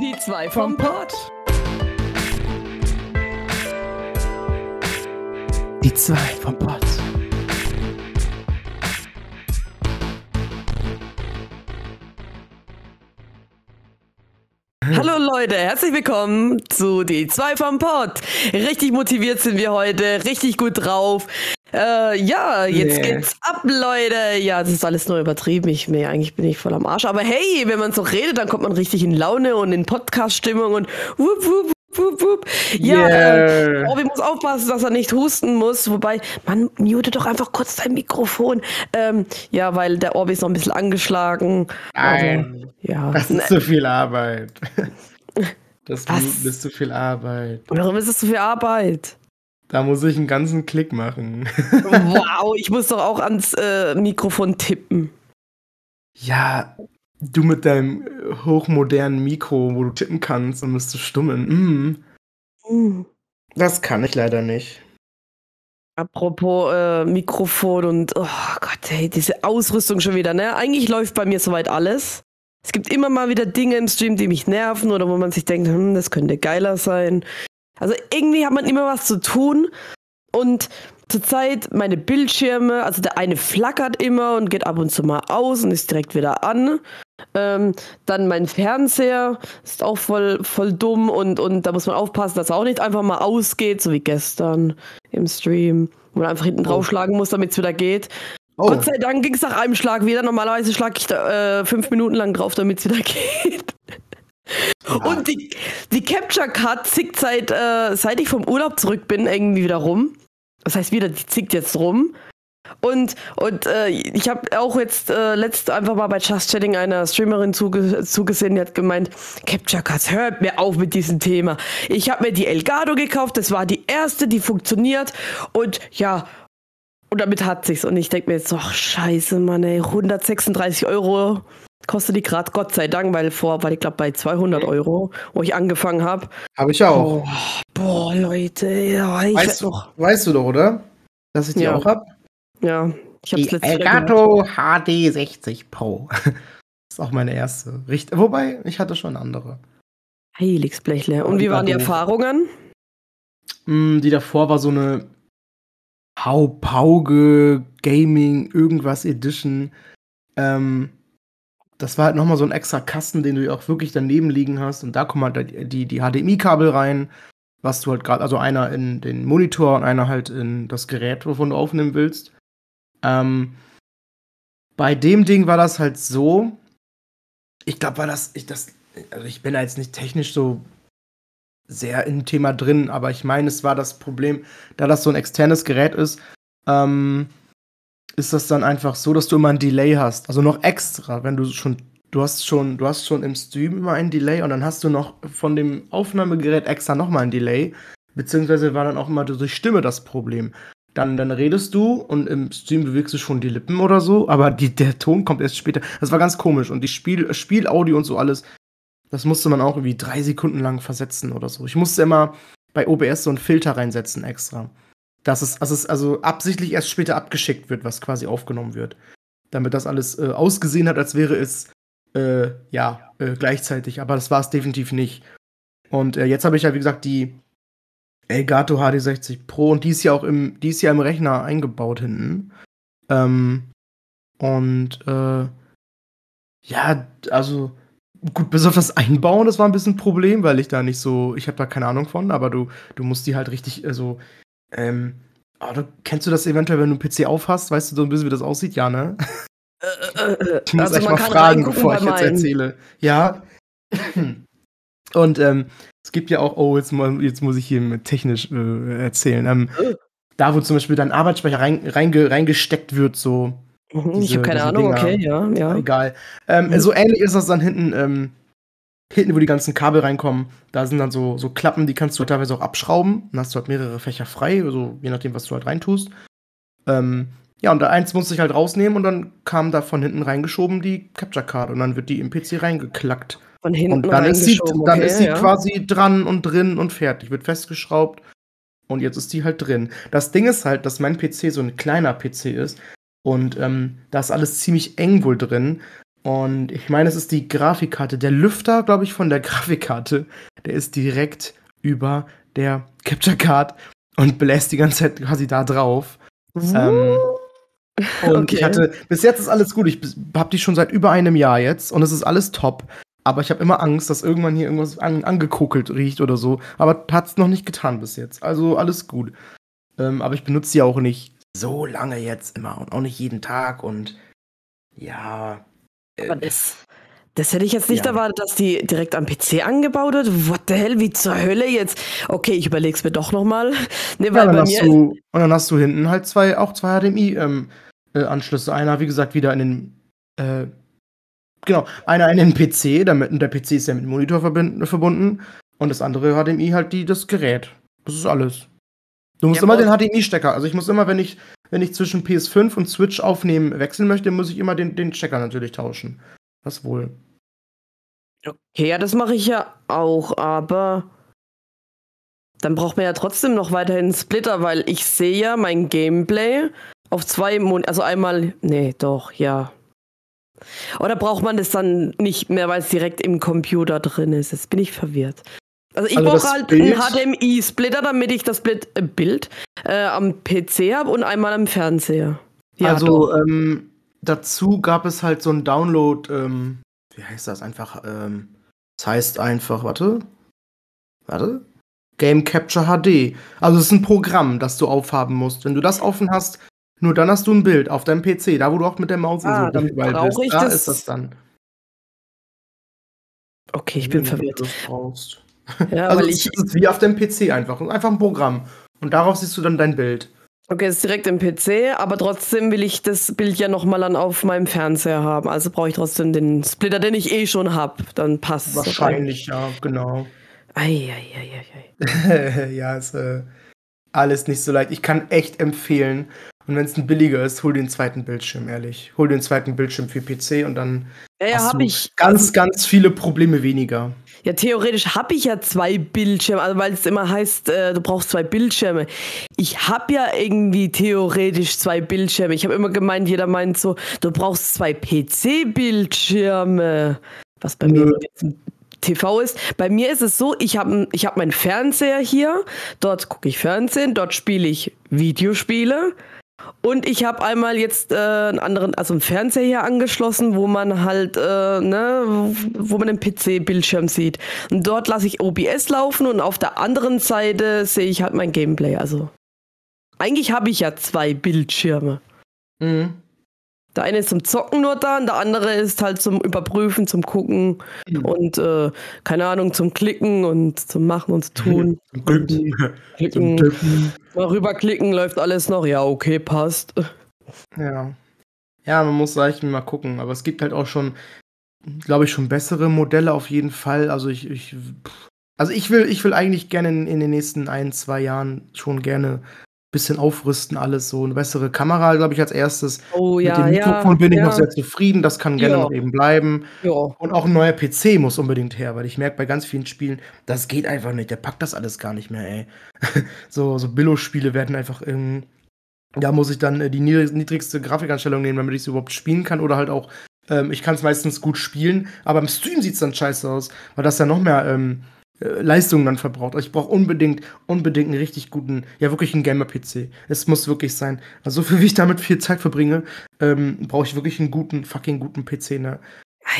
Die zwei vom Pott. Die zwei vom Pott. Hallo Leute, herzlich willkommen zu Die zwei vom Pott. Richtig motiviert sind wir heute, richtig gut drauf. Äh, ja, jetzt Nee. geht's ab, Leute. Ja, das ist alles nur übertrieben. Ich, nee, eigentlich bin ich voll am Arsch. Aber hey, wenn man so redet, dann kommt man richtig in Laune und in Podcast-Stimmung und wup, wup, wup, wup. Ja, Yeah. äh, Orbi muss aufpassen, dass er nicht husten muss. Wobei, man mute doch einfach kurz dein Mikrofon. Ähm, ja, weil der Orbi ist noch ein bisschen angeschlagen. Nein. Also, ja. Das ist zu viel Arbeit. Das Was? ist zu viel Arbeit. Warum ist das so viel Arbeit? Da muss ich einen ganzen Klick machen. Wow, ich muss doch auch ans äh, Mikrofon tippen. Ja, du mit deinem hochmodernen Mikro, wo du tippen kannst und müsstest stummen. Mm, Hm. das kann ich leider nicht. Apropos äh, Mikrofon und oh Gott, ey, diese Ausrüstung schon wieder, ne? Eigentlich läuft bei mir soweit alles. Es gibt immer mal wieder Dinge im Stream, die mich nerven oder wo man sich denkt, hm, das könnte geiler sein. Also irgendwie hat man immer was zu tun und zurzeit meine Bildschirme, also der eine flackert immer und geht ab und zu mal aus und ist direkt wieder an. Ähm, dann mein Fernseher ist auch voll, voll dumm und, und da muss man aufpassen, dass er auch nicht einfach mal ausgeht, so wie gestern im Stream, wo man einfach hinten Oh. draufschlagen muss, damit es wieder geht. Oh, Gott sei Dank ging es nach einem Schlag wieder. Normalerweise schlage ich da äh, fünf Minuten lang drauf, damit es wieder geht. Und die, die Capture Card zickt seit, äh, seit ich vom Urlaub zurück bin irgendwie wieder rum. Das heißt wieder, die zickt jetzt rum. Und, und äh, ich habe auch jetzt äh, letzt einfach mal bei Just Chatting einer Streamerin zuge zugesehen, die hat gemeint, Capture Cards, hört mir auf mit diesem Thema. Ich habe mir die Elgato gekauft, das war die erste, die funktioniert. Und ja, und damit hat sich's. Und ich denke mir jetzt, ach scheiße, Mann, ey, 136 Euro kostet die gerade, Gott sei Dank, weil vor war ich glaube bei 200 Euro, wo ich angefangen habe. habe ich auch. Oh, boah, Leute, ja, ich weißt, weiß noch. weißt du doch, oder? Dass ich die Ja. auch hab? Ja, ich hab's Die letztes. Elgato HD 60 Pro. das ist auch meine erste. Richt Wobei, ich hatte schon andere. Heiligsblechle. Und wie waren die. Erfahrungen? Mm, die davor war so eine Haupauge Gaming irgendwas Edition. Ähm, das war halt nochmal so ein extra Kasten, den du ja auch wirklich daneben liegen hast. Und da kommen halt die, die, die HDMI-Kabel rein, was du halt gerade, also einer in den Monitor und einer halt in das Gerät, wovon du aufnehmen willst. Ähm, bei dem Ding war das halt so, ich glaube, war das, ich, das, also ich bin da jetzt nicht technisch so sehr im Thema drin, aber ich meine, es war das Problem, da das so ein externes Gerät ist, ähm, ist das dann einfach so, dass du immer ein Delay hast. Also noch extra, wenn du schon, du hast schon, du hast schon im Stream immer ein Delay und dann hast du noch von dem Aufnahmegerät extra nochmal ein Delay. Beziehungsweise war dann auch immer durch Stimme das Problem. Dann, dann redest du und im Stream bewegst du schon die Lippen oder so, aber die, der Ton kommt erst später. Das war ganz komisch. Und die Spiel, Spielaudio und so alles, das musste man auch irgendwie drei Sekunden lang versetzen oder so. Ich musste immer bei OBS so einen Filter reinsetzen extra. Dass es, dass es also absichtlich erst später abgeschickt wird, was quasi aufgenommen wird. Damit das alles äh, ausgesehen hat, als wäre es äh, ja äh, gleichzeitig. Aber das war es definitiv nicht. Und äh, jetzt habe ich ja, wie gesagt, die Elgato HD60 Pro und die ist ja auch im, die ist ja im Rechner eingebaut hinten. Ähm, und äh, ja, also gut, bis auf das Einbauen, das war ein bisschen ein Problem, weil ich da nicht so, ich habe da keine Ahnung von, aber du, du musst die halt richtig, also, ähm, oh, du, kennst du das eventuell, wenn du einen PC aufhast, weißt du so ein bisschen, wie das aussieht? Ja, ne? Äh, äh, äh, Ich muss also man mal fragen, bevor ich jetzt erzähle. Ja. Und ähm, es gibt ja auch, oh, jetzt, jetzt muss ich hier technisch äh, erzählen. Ähm, Äh. da, wo zum Beispiel dein Arbeitsspeicher rein, reinge, reingesteckt wird, so, Mhm, ich diese- habe keine Ahnung, Dinger. okay, ja, ja. egal. Ähm, Mhm. So ähnlich ist das dann hinten, ähm, hinten, wo die ganzen Kabel reinkommen. Da sind dann so, so Klappen, die kannst du teilweise auch abschrauben. Dann hast du halt mehrere Fächer frei, also je nachdem, was du halt reintust. Ähm, ja, und da eins musste ich halt rausnehmen und dann kam da von hinten reingeschoben die Capture Card und dann wird die im PC reingeklackt. Von hinten Und dann ist sie, dann okay, ist sie ja. quasi dran und drin und fertig, wird festgeschraubt und jetzt ist die halt drin. Das Ding ist halt, dass mein PC so ein kleiner PC ist und ähm, da ist alles ziemlich eng wohl drin Und ich meine, es ist die Grafikkarte. Der Lüfter, glaube ich, von der Grafikkarte, der ist direkt über der Capture Card und bläst die ganze Zeit quasi da drauf. Ähm, und Okay. ich hatte, bis jetzt ist alles gut. Ich habe die schon seit über einem Jahr jetzt und es ist alles top. Aber ich habe immer Angst, dass irgendwann hier irgendwas an, angekokelt riecht oder so. Aber hat's noch nicht getan bis jetzt. Also alles gut. Ähm, aber ich benutze sie auch nicht so lange jetzt immer und auch nicht jeden Tag und ja. Äh, Aber das, das hätte ich jetzt nicht Ja. erwartet, dass die direkt am PC angebaut wird. What the hell, wie zur Hölle jetzt? Okay, ich überleg's mir doch nochmal. Nee, Ja, weil dann bei hast mir du, und dann hast du hinten halt zwei, auch zwei HDMI-Anschlüsse. einer, wie gesagt, wieder in den, äh, genau, einer in den PC, damit, der PC ist ja mit dem Monitor verbunden. Und das andere HDMI halt die, das Gerät. Das ist alles. Du musst Ja, immer den HDMI-Stecker, also ich muss immer, wenn ich, wenn ich zwischen PS5 und Switch aufnehmen wechseln möchte, muss ich immer den, den Stecker natürlich tauschen. Das wohl. Okay, ja, das mache ich ja auch, aber dann braucht man ja trotzdem noch weiterhin Splitter, weil ich sehe ja mein Gameplay auf zwei Mon also einmal, nee, doch, ja. Oder braucht man das dann nicht mehr, weil es direkt im Computer drin ist? Jetzt bin ich verwirrt. Also ich Also brauche halt Bild- einen HDMI-Splitter, damit ich das Bild, äh, Bild äh, am PC habe und einmal am Fernseher. Ja, also ähm, dazu gab es halt so ein Download, ähm, wie heißt das einfach? Ähm, das heißt einfach, warte, warte, Game Capture HD. Also es ist ein Programm, das du aufhaben musst. Wenn du das offen hast, nur dann hast du ein Bild auf deinem PC, da wo du auch mit der Maus Ah, dann so überall brauch ich Da das- ist das dann. okay, ich bin verwirrt. Ja, also es ist wie auf dem PC einfach, einfach ein Programm. Und darauf siehst du dann dein Bild. Okay, es ist direkt im PC, aber trotzdem will ich das Bild ja nochmal dann auf meinem Fernseher haben. Also brauche ich trotzdem den Splitter, den ich eh schon habe. Dann passt es. Wahrscheinlich, ja, genau. Eieieiei. ja, ist äh, alles nicht so leicht. Ich kann echt empfehlen. Und wenn es ein billiger ist, hol den zweiten Bildschirm, ehrlich. Hol den zweiten Bildschirm für PC und dann Ja, ja, hast du ich. ganz, ganz viele Probleme weniger. Ja, theoretisch habe ich ja zwei Bildschirme, also weil es immer heißt, äh, du brauchst zwei Bildschirme. Ich habe ja irgendwie theoretisch zwei Bildschirme. Ich habe immer gemeint, jeder meint so, du brauchst zwei PC-Bildschirme. Was bei mir jetzt ein TV ist. Bei mir ist es so, ich habe ich hab meinen Fernseher hier, dort gucke ich Fernsehen, dort spiele ich Videospiele. Und ich habe einmal jetzt äh, einen anderen, also einen Fernseher hier angeschlossen, wo man halt, äh, ne, wo- man den PC-Bildschirm sieht. Und dort lasse ich OBS laufen und auf der anderen Seite sehe ich halt mein Gameplay. Also eigentlich habe ich ja zwei Bildschirme. Mhm. Der eine ist zum Zocken nur da und der andere ist halt zum Überprüfen, zum Gucken Mhm. und äh, keine Ahnung, zum Klicken und zum Machen und zu tun. Zum Klicken, Glücken. mal rüberklicken, läuft alles noch. Ja, okay, passt. Ja. Ja, man muss eigentlich mal gucken. Aber es gibt halt auch schon, glaube ich, schon bessere Modelle auf jeden Fall. Also ich, ich also ich will, ich will eigentlich gerne in, in den nächsten ein, zwei Jahren schon gerne bisschen aufrüsten, alles so. Eine bessere Kamera, glaube ich, als erstes. Oh ja, Mit dem Mikrofon ja. bin ich ja, noch sehr zufrieden, das kann gerne noch eben bleiben. Und auch ein neuer PC muss unbedingt her, weil ich merke bei ganz vielen Spielen, das geht einfach nicht. Der packt das alles gar nicht mehr, ey. so so Billo-Spiele werden einfach irgendwie. Da muss ich dann äh, die niedrig niedrigste Grafikanstellung nehmen, damit ich es überhaupt spielen kann. Oder halt auch, ähm, ich kann es meistens gut spielen, aber im Stream sieht es dann scheiße aus, weil das ja noch mehr ähm, äh, Leistung dann verbraucht. Also ich brauche unbedingt, unbedingt einen richtig guten, ja wirklich einen Gamer-PC. Es muss wirklich sein. Also so viel wie ich damit viel Zeit verbringe, ähm, brauche ich wirklich einen guten, fucking guten PC, ne?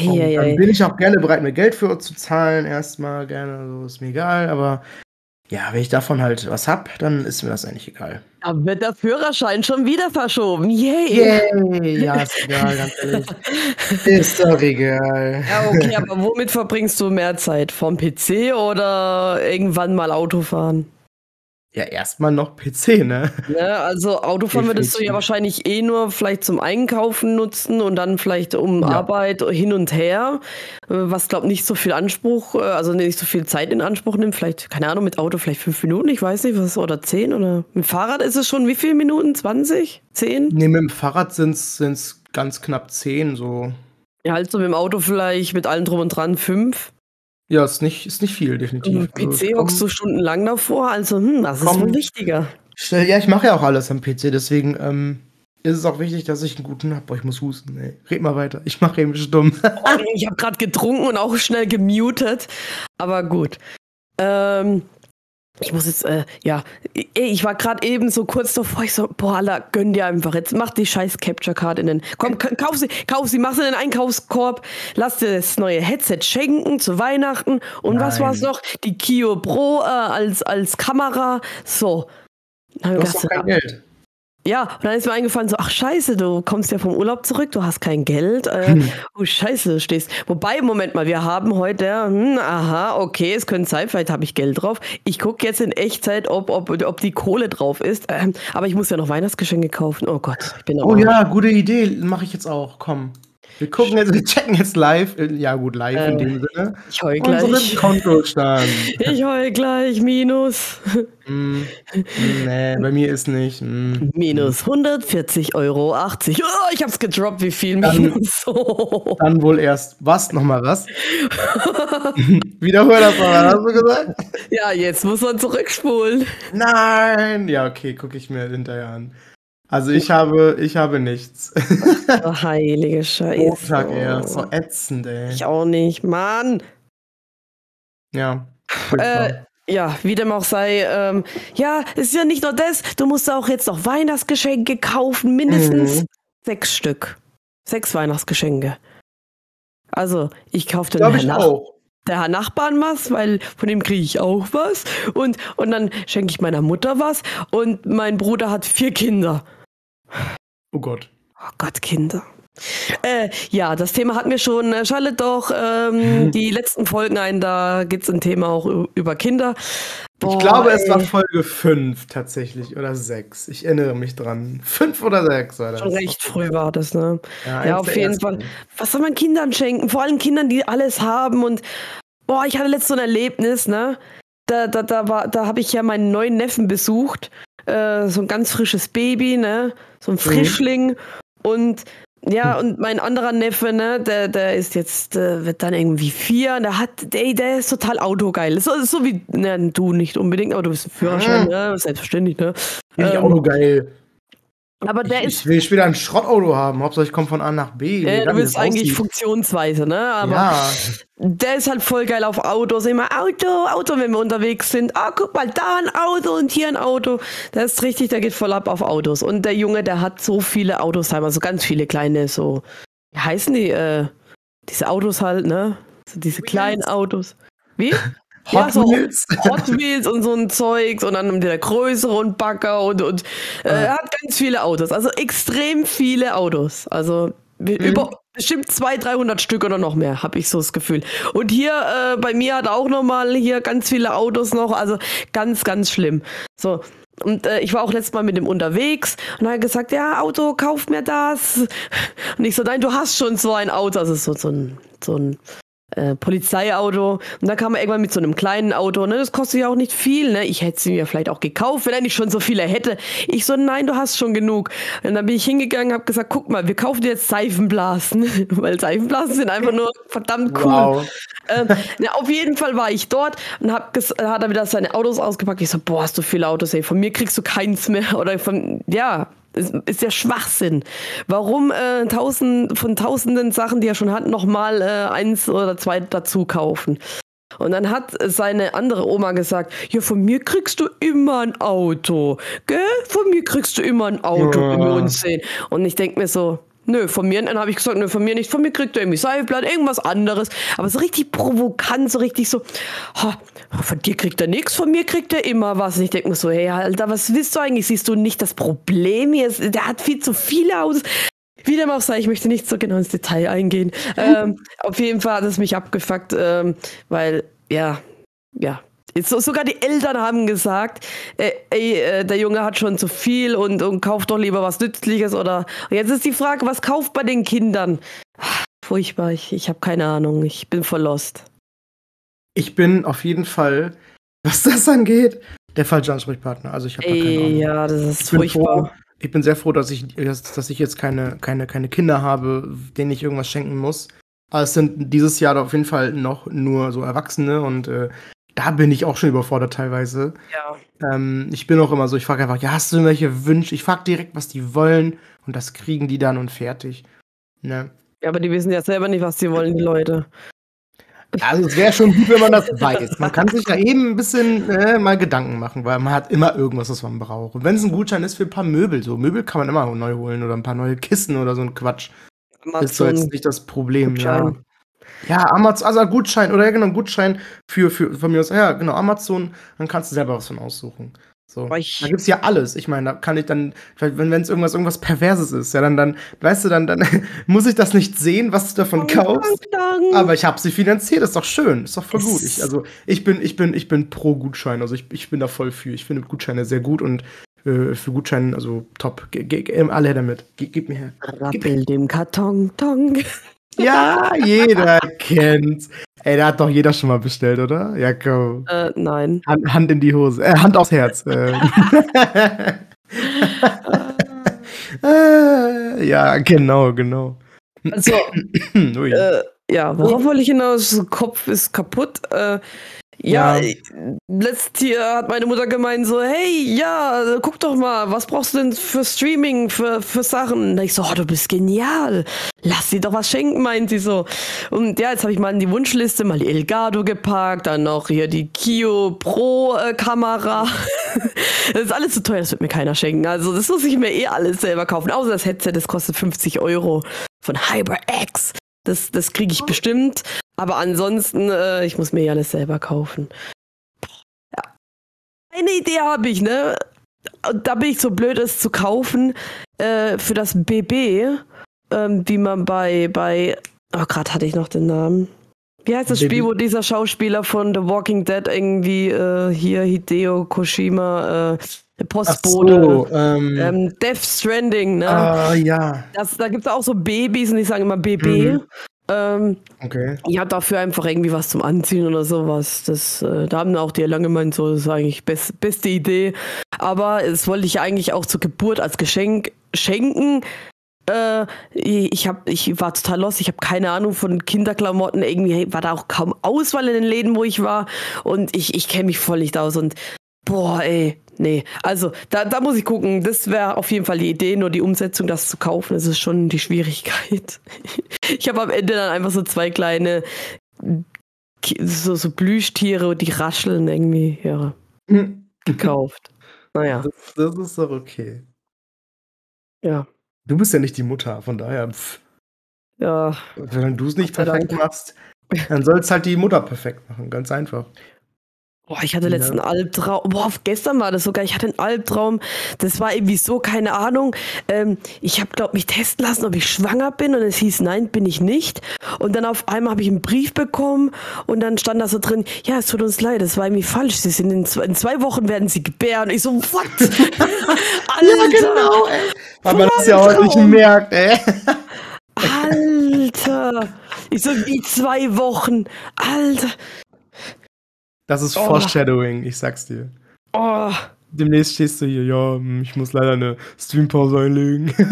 Und dann bin ich auch gerne bereit, mir Geld für zu zahlen. Erstmal gerne, so ist mir egal. Aber ja, wenn ich davon halt was hab, dann ist mir das eigentlich egal. Da wird der Führerschein schon wieder verschoben. Yay! Yay! Ja, ist egal, ganz ehrlich. Ist doch egal. Ja, okay, aber womit verbringst du mehr Zeit? Vom PC oder irgendwann mal Autofahren? Ja, erstmal noch PC, ne? Ne, also Autofahren würdest du ja wahrscheinlich eh nur vielleicht zum Einkaufen nutzen und dann vielleicht um Ja. Arbeit hin und her, äh, was glaube nicht so viel Anspruch, äh, also nicht so viel Zeit in Anspruch nimmt. Vielleicht, keine Ahnung, mit Auto vielleicht fünf Minuten, ich weiß nicht, was oder zehn oder mit dem Fahrrad ist es schon wie viele Minuten? 20? 10? Ne, mit dem Fahrrad sind's, sind's ganz knapp 10, so. Ja, halt so mit dem Auto vielleicht mit allem drum und dran fünf. Ja, ist nicht, ist nicht viel, definitiv. Im Also, PC hockst du stundenlang davor, also hm, das ist Komm. wohl wichtiger. Ja, ich mache ja auch alles am PC, deswegen, ähm, ist es auch wichtig, dass ich einen guten habe. Boah, ich muss husten. Ey. Red mal weiter. Ich mache eben stumm. Oh, ich habe gerade getrunken und auch schnell gemutet. Aber gut. Ähm, ich muss jetzt, äh, ja, ich war gerade eben so kurz davor, ich so, boah, Alter, gönn dir einfach jetzt, mach die scheiß Capture Card in den, komm, kauf sie, kauf sie, mach sie in den Einkaufskorb, lass dir das neue Headset schenken zu Weihnachten und Nein. was war's noch? Die Kio Pro äh, als, als Kamera, so. Du hast doch kein Geld. Ja, und dann ist mir eingefallen, so, ach scheiße, du kommst ja vom Urlaub zurück, du hast kein Geld. Äh, hm. Oh scheiße, du stehst. Wobei, Moment mal, wir haben heute, hm, aha, okay, es könnte sein, vielleicht habe ich Geld drauf. Ich gucke jetzt in Echtzeit, ob, ob, ob die Kohle drauf ist. Ähm, aber ich muss ja noch Weihnachtsgeschenke kaufen. Oh Gott, ich bin Oh ja, gute Idee, mache ich jetzt auch, komm. Wir gucken jetzt, wir checken jetzt live, ja gut, live äh, in dem Sinne. Ich heul gleich. Kontostand. Ich heul gleich, Minus. Mm, nee, bei mir ist nicht. Mm, Minus 140,80 Euro. Oh, ich hab's gedroppt, wie viel dann, Minus. Oh. Dann wohl erst. Was? Nochmal was? Wiederhol das mal, hast du gesagt? Ja, jetzt muss man zurückspulen. Nein! Ja, okay, gucke ich mir hinterher an. Also ich habe, ich habe nichts. Oh, heilige Scheiße. Montag eher. So ätzend, ey. Ich auch nicht, Mann. Ja. Äh, ja, wie dem auch sei, ähm, ja, ist ja nicht nur das, du musst auch jetzt noch Weihnachtsgeschenke kaufen, mindestens mhm. sechs Stück. Sechs Weihnachtsgeschenke. Also, ich kaufe den Herrn Nach der Nachbarn was, weil von dem kriege ich auch was. Und, und dann schenke ich meiner Mutter was. Und mein Bruder hat vier Kinder. Oh Gott. Oh Gott, Kinder. Äh, ja, das Thema hatten wir schon. Schaltet doch ähm, die letzten Folgen ein, da geht es ein Thema auch über Kinder. Boah, ich glaube, ey. es war Folge 5 tatsächlich oder 6. Ich erinnere mich dran. 5 oder 6 war das. Schon recht früh war das, ne? Ja, ja auf jeden Fall. Was soll man Kindern schenken? Vor allem Kindern, die alles haben und boah, ich hatte letztens so ein Erlebnis, ne? Da, da, da, war, da habe ich ja meinen neuen Neffen besucht äh, so ein ganz frisches Baby, ne? So ein mhm. Frischling. Mhm. Und ja, und mein anderer Neffe, ne, der, der ist jetzt, äh, wird dann irgendwie vier, der hat, der, der ist total autogeil. So, so wie, ne, du nicht unbedingt, aber du bist ein Führerschein, mhm. ne, selbstverständlich, ne. Ja, ähm, autogeil. Aber der ich, ist. Ich will später ein Schrottauto haben. Hauptsache ich komme von A nach B. Äh, du bist eigentlich aussieht. Funktionsweise, ne? Aber ja. der ist halt voll geil auf Autos. Immer Auto, Auto, wenn wir unterwegs sind. Ah, guck mal, da ein Auto und hier ein Auto. Der ist richtig, der geht voll ab auf Autos. Und der Junge, der hat so viele Autos heim, also ganz viele kleine, so. Wie heißen die? Äh, diese Autos halt, ne? So diese kleinen Autos. Wie? Hot ja, so Wheels. Hot Wheels und so ein Zeug und dann der größere und Bagger und, und äh, er hat ganz viele Autos. Also extrem viele Autos. Also mhm. über bestimmt 200, 300 Stück oder noch mehr, habe ich so das Gefühl. Und hier äh, bei mir hat er auch nochmal hier ganz viele Autos noch. Also ganz, ganz schlimm. So. Und äh, ich war auch letztes Mal mit ihm unterwegs und er hat gesagt, ja, Auto, kauf mir das. Und ich so, nein, du hast schon so ein Auto. Also so, so ein, so ein äh, Polizeiauto. Und dann kam er irgendwann mit so einem kleinen Auto. Ne? Das kostet ja auch nicht viel. Ne? Ich hätte sie mir vielleicht auch gekauft, wenn er nicht schon so viele hätte. Ich so, nein, du hast schon genug. Und dann bin ich hingegangen, habe gesagt, guck mal, wir kaufen dir jetzt Seifenblasen. Weil Seifenblasen sind einfach nur verdammt cool. Wow. Ähm, na, auf jeden Fall war ich dort und hab hat er wieder seine Autos ausgepackt. Ich so, boah, hast du viele Autos, ey. Von mir kriegst du keins mehr. Oder von, ja, ist, ist ja Schwachsinn. Warum äh, tausend, von tausenden Sachen, die er schon hat, nochmal äh, eins oder zwei dazu kaufen? Und dann hat seine andere Oma gesagt, ja, von mir kriegst du immer ein Auto. Gell? Von mir kriegst du immer ein Auto, wenn wir uns sehen. Und ich denke mir so, Nö, von mir, dann habe ich gesagt, nö, von mir nicht, von mir kriegt er irgendwie Seifblatt, irgendwas anderes. Aber so richtig provokant, so richtig so, ha, von dir kriegt er nichts, von mir kriegt er immer was. Und ich denke mir so, hey, Alter, was willst du eigentlich? Siehst du nicht das Problem hier? Der hat viel zu viele Autos. Wie dem auch sei, ich möchte nicht so genau ins Detail eingehen. ähm, auf jeden Fall hat es mich abgefuckt, ähm, weil, ja, ja, sogar die Eltern haben gesagt, äh, ey, äh, der Junge hat schon zu viel und, und kauft doch lieber was Nützliches oder. Jetzt ist die Frage, was kauft bei den Kindern? Furchtbar, ich, ich habe keine Ahnung, ich bin verlost. Ich bin auf jeden Fall, was das angeht, der falsche Ansprechpartner. Also ich habe keine Ahnung. Ja, das ist ich furchtbar. Froh, ich bin sehr froh, dass ich, dass ich jetzt keine, keine, keine Kinder habe, denen ich irgendwas schenken muss. Aber es sind dieses Jahr auf jeden Fall noch nur so Erwachsene und äh, da bin ich auch schon überfordert teilweise. Ja. Ähm, ich bin auch immer so, ich frage einfach, ja, hast du irgendwelche Wünsche? Ich frage direkt, was die wollen und das kriegen die dann und fertig. Ne? Ja, aber die wissen ja selber nicht, was sie wollen, die Leute. Also es wäre schon gut, wenn man das weiß. Man kann sich da eben ein bisschen äh, mal Gedanken machen, weil man hat immer irgendwas, was man braucht. Und wenn es ein Gutschein ist für ein paar Möbel, so Möbel kann man immer neu holen oder ein paar neue Kissen oder so ein Quatsch. ist so jetzt nicht das Problem, Gutschein. ja. Ja, Amazon, also ein Gutschein oder ja genau, ein Gutschein für, für von mir aus, ja, genau, Amazon, dann kannst du selber was von aussuchen. So. Da gibt's ja alles. Ich meine, da kann ich dann, wenn es irgendwas, irgendwas Perverses ist, ja, dann, dann, weißt du, dann, dann muss ich das nicht sehen, was du davon oh, kaufst. Dank. Aber ich habe sie finanziert, ist doch schön, ist doch voll gut. Ich, also ich bin, ich bin, ich bin pro Gutschein, also ich, ich bin da voll für. Ich finde Gutscheine sehr gut und äh, für Gutscheine, also top. Ge, ge, alle her damit. Ge, gib mir her. Rappel dem Karton, Tong. Ja, jeder kennt's. Ey, da hat doch jeder schon mal bestellt, oder? Ja, komm. Äh, nein. Hand, Hand, in die Hose. Äh, Hand aufs Herz. äh. ja, genau, genau. Also, äh, ja, worauf wollte ich hinaus? Kopf ist kaputt. Äh, ja, ja. letztes Jahr hat meine Mutter gemeint so, hey, ja, guck doch mal, was brauchst du denn für Streaming, für, für Sachen? Und ich so, oh, du bist genial. Lass sie doch was schenken, meint sie so. Und ja, jetzt habe ich mal in die Wunschliste mal die Elgato gepackt, dann noch hier die Kio Pro äh, Kamera. das ist alles zu teuer, das wird mir keiner schenken. Also das muss ich mir eh alles selber kaufen. Außer das Headset, das kostet 50 Euro von HyperX. Das, das kriege ich bestimmt. Aber ansonsten, äh, ich muss mir ja alles selber kaufen. Ja. Eine Idee habe ich, ne? Da bin ich so blöd, es zu kaufen äh, für das BB, ähm, wie man bei, bei, oh, gerade hatte ich noch den Namen. Wie heißt das Baby. Spiel, wo dieser Schauspieler von The Walking Dead irgendwie äh, hier Hideo Koshima äh, Postbote, so, ähm, ähm, Death Stranding, ne? Ah, ja. Das, da gibt es auch so Babys und die sagen immer BB. Mhm. Ähm, okay. Ja, dafür einfach irgendwie was zum Anziehen oder sowas. Das, äh, da haben auch die lange gemeint, so, das ist eigentlich best, beste Idee. Aber es wollte ich eigentlich auch zur Geburt als Geschenk schenken. Äh, ich, hab, ich war total los, ich habe keine Ahnung von Kinderklamotten. Irgendwie war da auch kaum Auswahl in den Läden, wo ich war. Und ich, ich kenne mich voll nicht aus. Und boah, ey, nee. Also, da, da muss ich gucken. Das wäre auf jeden Fall die Idee, nur die Umsetzung, das zu kaufen, das ist schon die Schwierigkeit. Ich habe am Ende dann einfach so zwei kleine so, so Plüschtiere, die rascheln irgendwie, ja, gekauft. Naja. Das, das ist doch okay. Ja. Du bist ja nicht die Mutter, von daher. Pff. Ja. Wenn du es nicht perfekt machst, dann soll es halt die Mutter perfekt machen, ganz einfach. Boah, ich hatte letzten ja. Albtraum. Boah, gestern war das sogar. Ich hatte einen Albtraum. Das war irgendwie so, keine Ahnung. Ähm, ich habe, glaube mich testen lassen, ob ich schwanger bin. Und es hieß, nein, bin ich nicht. Und dann auf einmal habe ich einen Brief bekommen. Und dann stand da so drin, ja, es tut uns leid, das war irgendwie falsch. Sie sind in zwei, in zwei Wochen werden sie gebären. Und ich so, what? Alter, ja, genau, ey. Aber man das ja heute nicht merkt, ey. Alter. Ich so, wie zwei Wochen. Alter. Das ist oh. Foreshadowing, ich sag's dir. Oh. Demnächst stehst du hier, ja, hm, ich muss leider eine Streampause einlegen.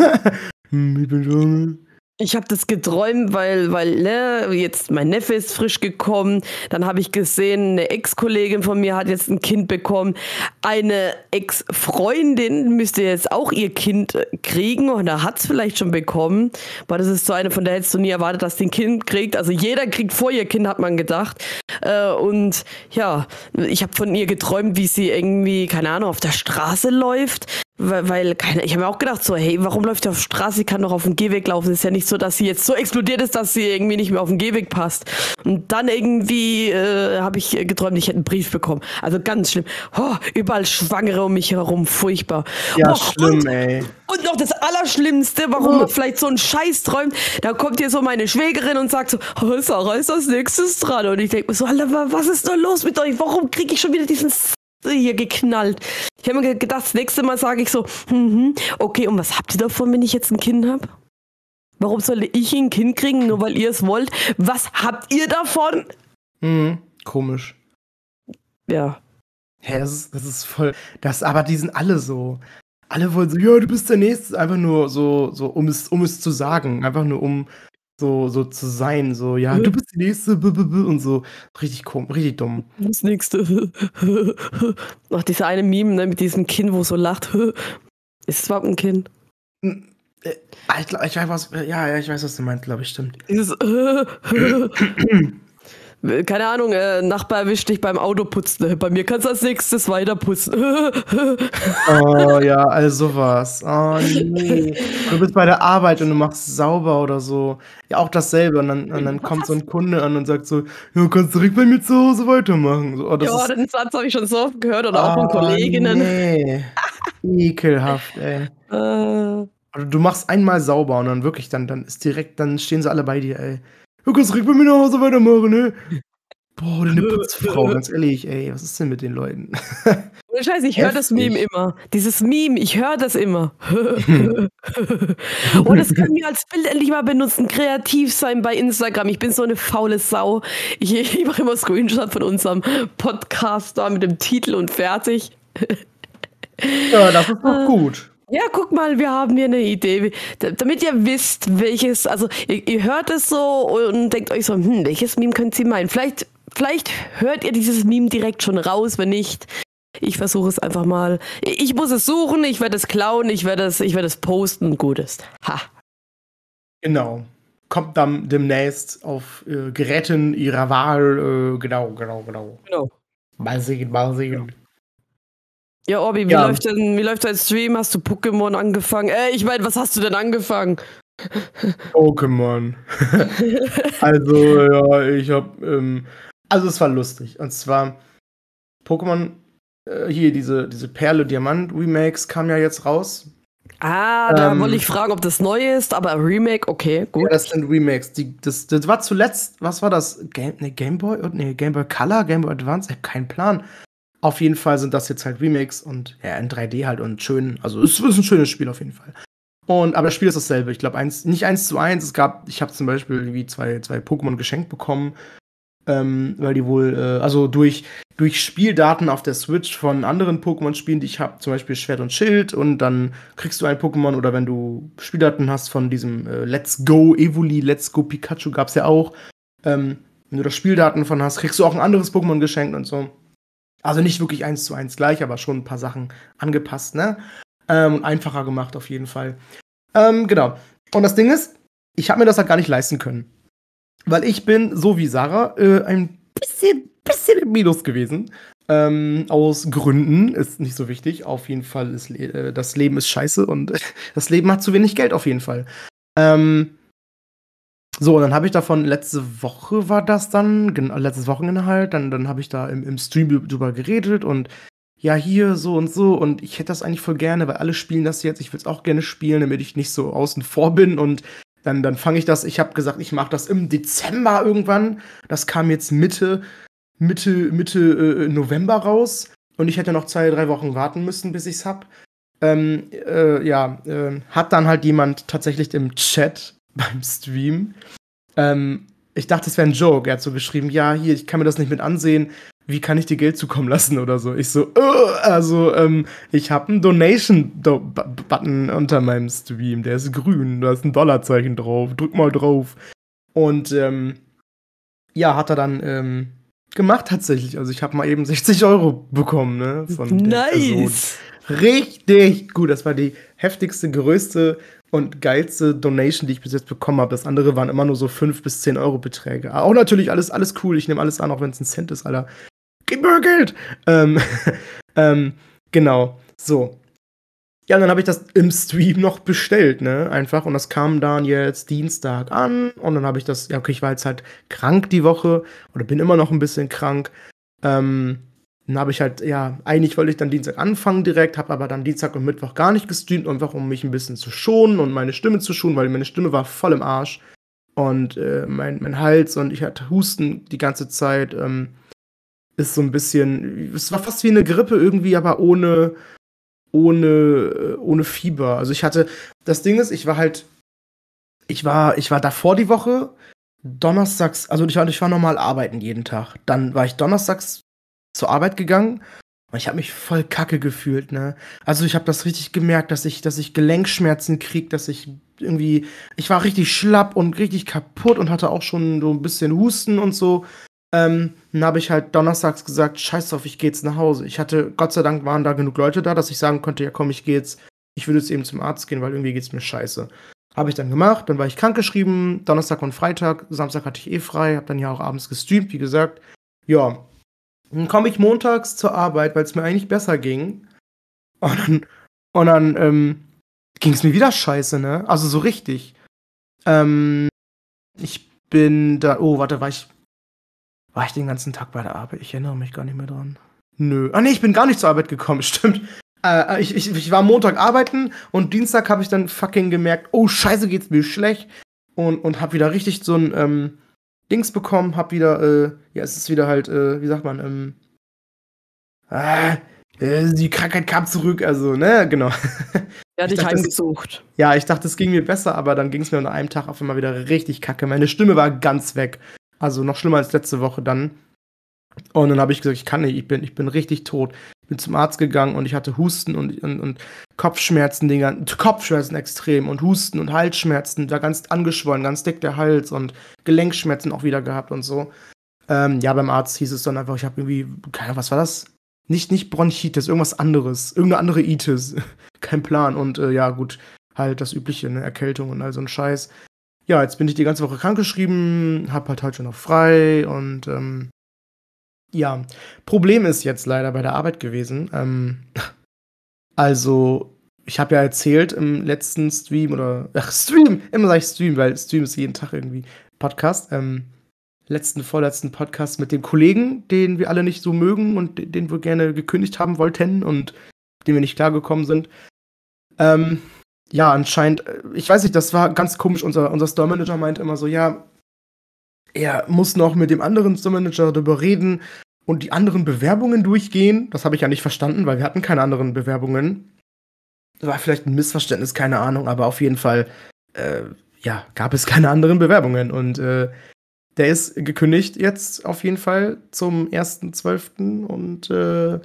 Hm, ich bin schon. Ich habe das geträumt, weil, weil ne, jetzt mein Neffe ist frisch gekommen. Dann habe ich gesehen, eine Ex-Kollegin von mir hat jetzt ein Kind bekommen. Eine Ex-Freundin müsste jetzt auch ihr Kind kriegen oder hat es vielleicht schon bekommen. Weil das ist so eine, von der hättest du nie erwartet, dass die ein Kind kriegt. Also jeder kriegt vor ihr Kind, hat man gedacht. Äh, und ja, ich habe von ihr geträumt, wie sie irgendwie, keine Ahnung, auf der Straße läuft weil, weil keine, ich habe mir auch gedacht, so, hey, warum läuft sie auf Straße? Sie kann doch auf dem Gehweg laufen. Es ist ja nicht so, dass sie jetzt so explodiert ist, dass sie irgendwie nicht mehr auf dem Gehweg passt. Und dann irgendwie äh, habe ich geträumt, ich hätte einen Brief bekommen. Also ganz schlimm. Oh, überall Schwangere um mich herum, furchtbar. Ja, oh, schlimm, und, ey. Und noch das Allerschlimmste, warum oh. man vielleicht so einen Scheiß träumt, da kommt hier so meine Schwägerin und sagt so, oh, Sarah ist als nächstes dran. Und ich denke mir so, Alter, was ist da los mit euch? Warum kriege ich schon wieder diesen hier geknallt. Ich habe mir gedacht, das nächste Mal sage ich so, hm, okay, und was habt ihr davon, wenn ich jetzt ein Kind habe? Warum soll ich ein Kind kriegen, nur weil ihr es wollt? Was habt ihr davon? Hm, komisch. Ja. Hä, das ist, das ist voll. Das, aber die sind alle so. Alle wollen so, ja, du bist der Nächste. Einfach nur so, so um, es, um es zu sagen. Einfach nur um, so, so zu sein, so, ja, du bist die nächste b -b -b und so. Richtig komisch, richtig dumm. Das nächste. Ach, dieser eine Meme, ne, mit diesem Kind, wo so lacht. Ist es überhaupt ein Kind? Hm, äh, ich, ich weiß, was, ja, ja, ich weiß, was du meinst, glaube ich, stimmt. Dieses keine Ahnung, äh, Nachbar erwischt dich beim Autoputzen. Bei mir kannst du als nächstes weiterputzen. oh ja, also sowas. Oh nee. Du bist bei der Arbeit und du machst sauber oder so. Ja, auch dasselbe. Und dann, und dann kommt so ein Kunde an und sagt so, ja, du kannst direkt bei mir zu Hause weitermachen. So, oh, ja, den Satz habe ich schon so oft gehört oder oh, auch von Kolleginnen. Nee. Ekelhaft, ey. Äh. Also du machst einmal sauber und dann wirklich, dann, dann ist direkt, dann stehen sie alle bei dir, ey. Du kannst direkt bei mir nach Hause weitermachen, ne? Boah, deine Putzfrau, ganz ehrlich, ey, was ist denn mit den Leuten? Scheiße, ich höre das Meme immer. Dieses Meme, ich höre das immer. Und oh, das können wir als Bild endlich mal benutzen. Kreativ sein bei Instagram. Ich bin so eine faule Sau. Ich, ich mache immer Screenshot von unserem Podcast da mit dem Titel und fertig. ja, das ist doch gut. Ja, guck mal, wir haben hier eine Idee. Damit ihr wisst, welches, also ihr, ihr hört es so und denkt euch so, hm, welches Meme könnt ihr meinen? Vielleicht, vielleicht hört ihr dieses Meme direkt schon raus, wenn nicht. Ich versuche es einfach mal. Ich muss es suchen, ich werde es klauen, ich werde es, ich werde es posten, gut ist. Ha. Genau. Kommt dann demnächst auf äh, Geräten ihrer Wahl. Äh, genau, genau, genau. Genau. Mal sehen, mal sehen. Ja, Orbi, wie, ja. läuft denn, wie läuft dein Stream? Hast du Pokémon angefangen? Äh, ich meine, was hast du denn angefangen? Pokémon. also, ja, ich hab, ähm, also es war lustig. Und zwar, Pokémon, äh, hier, diese, diese Perle Diamant Remakes kam ja jetzt raus. Ah, da ähm, wollte ich fragen, ob das neu ist, aber Remake, okay, gut. Ja, das sind Remakes. Die, das, das war zuletzt, was war das? Game, nee, Game Boy? Nee, Game Boy Color, Game Boy Advance? Ich hab keinen Plan. Auf jeden Fall sind das jetzt halt Remakes und ja, in 3D halt und schön. Also es ist ein schönes Spiel auf jeden Fall. Und aber das Spiel ist dasselbe. Ich glaube, eins, nicht eins zu eins. Es gab, ich habe zum Beispiel irgendwie zwei, zwei Pokémon geschenkt bekommen, ähm, weil die wohl, äh, also durch, durch Spieldaten auf der Switch von anderen Pokémon-Spielen, die ich habe, zum Beispiel Schwert und Schild, und dann kriegst du ein Pokémon oder wenn du Spieldaten hast von diesem äh, Let's Go Evoli, Let's Go Pikachu gab's ja auch. Ähm, wenn du da Spieldaten von hast, kriegst du auch ein anderes Pokémon geschenkt und so. Also nicht wirklich eins zu eins gleich, aber schon ein paar Sachen angepasst, ne? Ähm, einfacher gemacht auf jeden Fall. Ähm, genau. Und das Ding ist, ich habe mir das halt gar nicht leisten können. Weil ich bin, so wie Sarah, äh, ein bisschen, bisschen im Minus gewesen. Ähm, aus Gründen, ist nicht so wichtig. Auf jeden Fall ist äh, das Leben ist scheiße und das Leben hat zu wenig Geld auf jeden Fall. Ähm, so, und dann habe ich davon, letzte Woche war das dann, letztes Wochenende halt, dann, dann habe ich da im, im Stream drüber geredet und ja, hier so und so und ich hätte das eigentlich voll gerne, weil alle spielen das jetzt, ich will es auch gerne spielen, damit ich nicht so außen vor bin und dann, dann fange ich das, ich habe gesagt, ich mache das im Dezember irgendwann, das kam jetzt Mitte, Mitte, Mitte äh, November raus und ich hätte noch zwei, drei Wochen warten müssen, bis ich's hab. Ähm, äh, ja, äh, hat dann halt jemand tatsächlich im Chat beim Stream. Ähm, ich dachte, es wäre ein Joke. Er hat so geschrieben, ja, hier, ich kann mir das nicht mit ansehen. Wie kann ich dir Geld zukommen lassen oder so? Ich so, uh, also, ähm, ich habe einen Donation-Button unter meinem Stream. Der ist grün, da ist ein Dollarzeichen drauf. Drück mal drauf. Und ähm, ja, hat er dann ähm, gemacht tatsächlich. Also ich habe mal eben 60 Euro bekommen, ne? Von nice. Richtig gut. Das war die heftigste, größte und geilste Donation, die ich bis jetzt bekommen habe. Das andere waren immer nur so 5 bis 10 Euro Beträge. Auch natürlich alles, alles cool. Ich nehme alles an, auch wenn es ein Cent ist, Alter. Gib mir Geld! Ähm, ähm, genau. So. Ja, und dann habe ich das im Stream noch bestellt, ne? Einfach. Und das kam dann jetzt Dienstag an. Und dann habe ich das, ja, okay, ich war jetzt halt krank die Woche. Oder bin immer noch ein bisschen krank. Ähm, dann habe ich halt, ja, eigentlich wollte ich dann Dienstag anfangen direkt, habe aber dann Dienstag und Mittwoch gar nicht gestreamt, einfach um mich ein bisschen zu schonen und meine Stimme zu schonen, weil meine Stimme war voll im Arsch. Und äh, mein, mein Hals und ich hatte Husten die ganze Zeit. Ähm, ist so ein bisschen, es war fast wie eine Grippe irgendwie, aber ohne, ohne, äh, ohne Fieber. Also ich hatte, das Ding ist, ich war halt, ich war, ich war davor die Woche, donnerstags, also ich war, ich war normal arbeiten jeden Tag. Dann war ich donnerstags zur Arbeit gegangen Und ich habe mich voll kacke gefühlt, ne? Also ich habe das richtig gemerkt, dass ich, dass ich Gelenkschmerzen krieg, dass ich irgendwie, ich war richtig schlapp und richtig kaputt und hatte auch schon so ein bisschen Husten und so. Ähm, dann habe ich halt donnerstags gesagt, scheiß drauf, ich gehe jetzt nach Hause. Ich hatte, Gott sei Dank waren da genug Leute da, dass ich sagen konnte, ja komm, ich gehe jetzt, ich würde jetzt eben zum Arzt gehen, weil irgendwie geht's mir scheiße. Habe ich dann gemacht, dann war ich krankgeschrieben, Donnerstag und Freitag, Samstag hatte ich eh frei, habe dann ja auch abends gestreamt, wie gesagt. Ja, dann komme ich montags zur Arbeit, weil es mir eigentlich besser ging. Und dann, und dann ähm, ging es mir wieder scheiße, ne? Also so richtig. Ähm, ich bin da. Oh, warte, war ich. War ich den ganzen Tag bei der Arbeit? Ich erinnere mich gar nicht mehr dran. Nö. Ah, nee, ich bin gar nicht zur Arbeit gekommen, stimmt. Äh, ich, ich, ich war Montag arbeiten und Dienstag habe ich dann fucking gemerkt, oh, scheiße, geht's mir schlecht. Und, und hab wieder richtig so ein, ähm, Dings bekommen, hab wieder, äh, ja, es ist wieder halt, äh, wie sagt man, ähm, ah, äh, die Krankheit kam zurück, also, ne, genau. Er hat dich heimgesucht. Ja, ich dachte, es ging mir besser, aber dann ging es mir nach einem Tag auf einmal wieder richtig kacke. Meine Stimme war ganz weg. Also noch schlimmer als letzte Woche dann. Und dann habe ich gesagt, ich kann nicht, ich bin, ich bin richtig tot bin zum Arzt gegangen und ich hatte Husten und, und, und Kopfschmerzen, Dinger, Kopfschmerzen extrem und Husten und Halsschmerzen, da ganz angeschwollen, ganz dick der Hals und Gelenkschmerzen auch wieder gehabt und so. Ähm, ja, beim Arzt hieß es dann einfach, ich habe irgendwie, keine Ahnung, was war das? Nicht, nicht Bronchitis, irgendwas anderes, irgendeine andere Itis, kein Plan und äh, ja, gut, halt das übliche, eine Erkältung und all so ein Scheiß. Ja, jetzt bin ich die ganze Woche krankgeschrieben, hab halt heute schon noch frei und ähm, ja, Problem ist jetzt leider bei der Arbeit gewesen. Ähm, also, ich habe ja erzählt im letzten Stream oder ach, Stream, immer sage ich Stream, weil Stream ist jeden Tag irgendwie Podcast. Ähm, letzten, vorletzten Podcast mit dem Kollegen, den wir alle nicht so mögen und den wir gerne gekündigt haben wollten und dem wir nicht klargekommen sind. Ähm, ja, anscheinend, äh, ich weiß nicht, das war ganz komisch. Unser, unser Store Manager meinte immer so, ja, er muss noch mit dem anderen Store-Manager darüber reden und die anderen Bewerbungen durchgehen. Das habe ich ja nicht verstanden, weil wir hatten keine anderen Bewerbungen. War vielleicht ein Missverständnis, keine Ahnung, aber auf jeden Fall, äh, ja, gab es keine anderen Bewerbungen. Und äh, der ist gekündigt jetzt auf jeden Fall zum 1.12. und äh,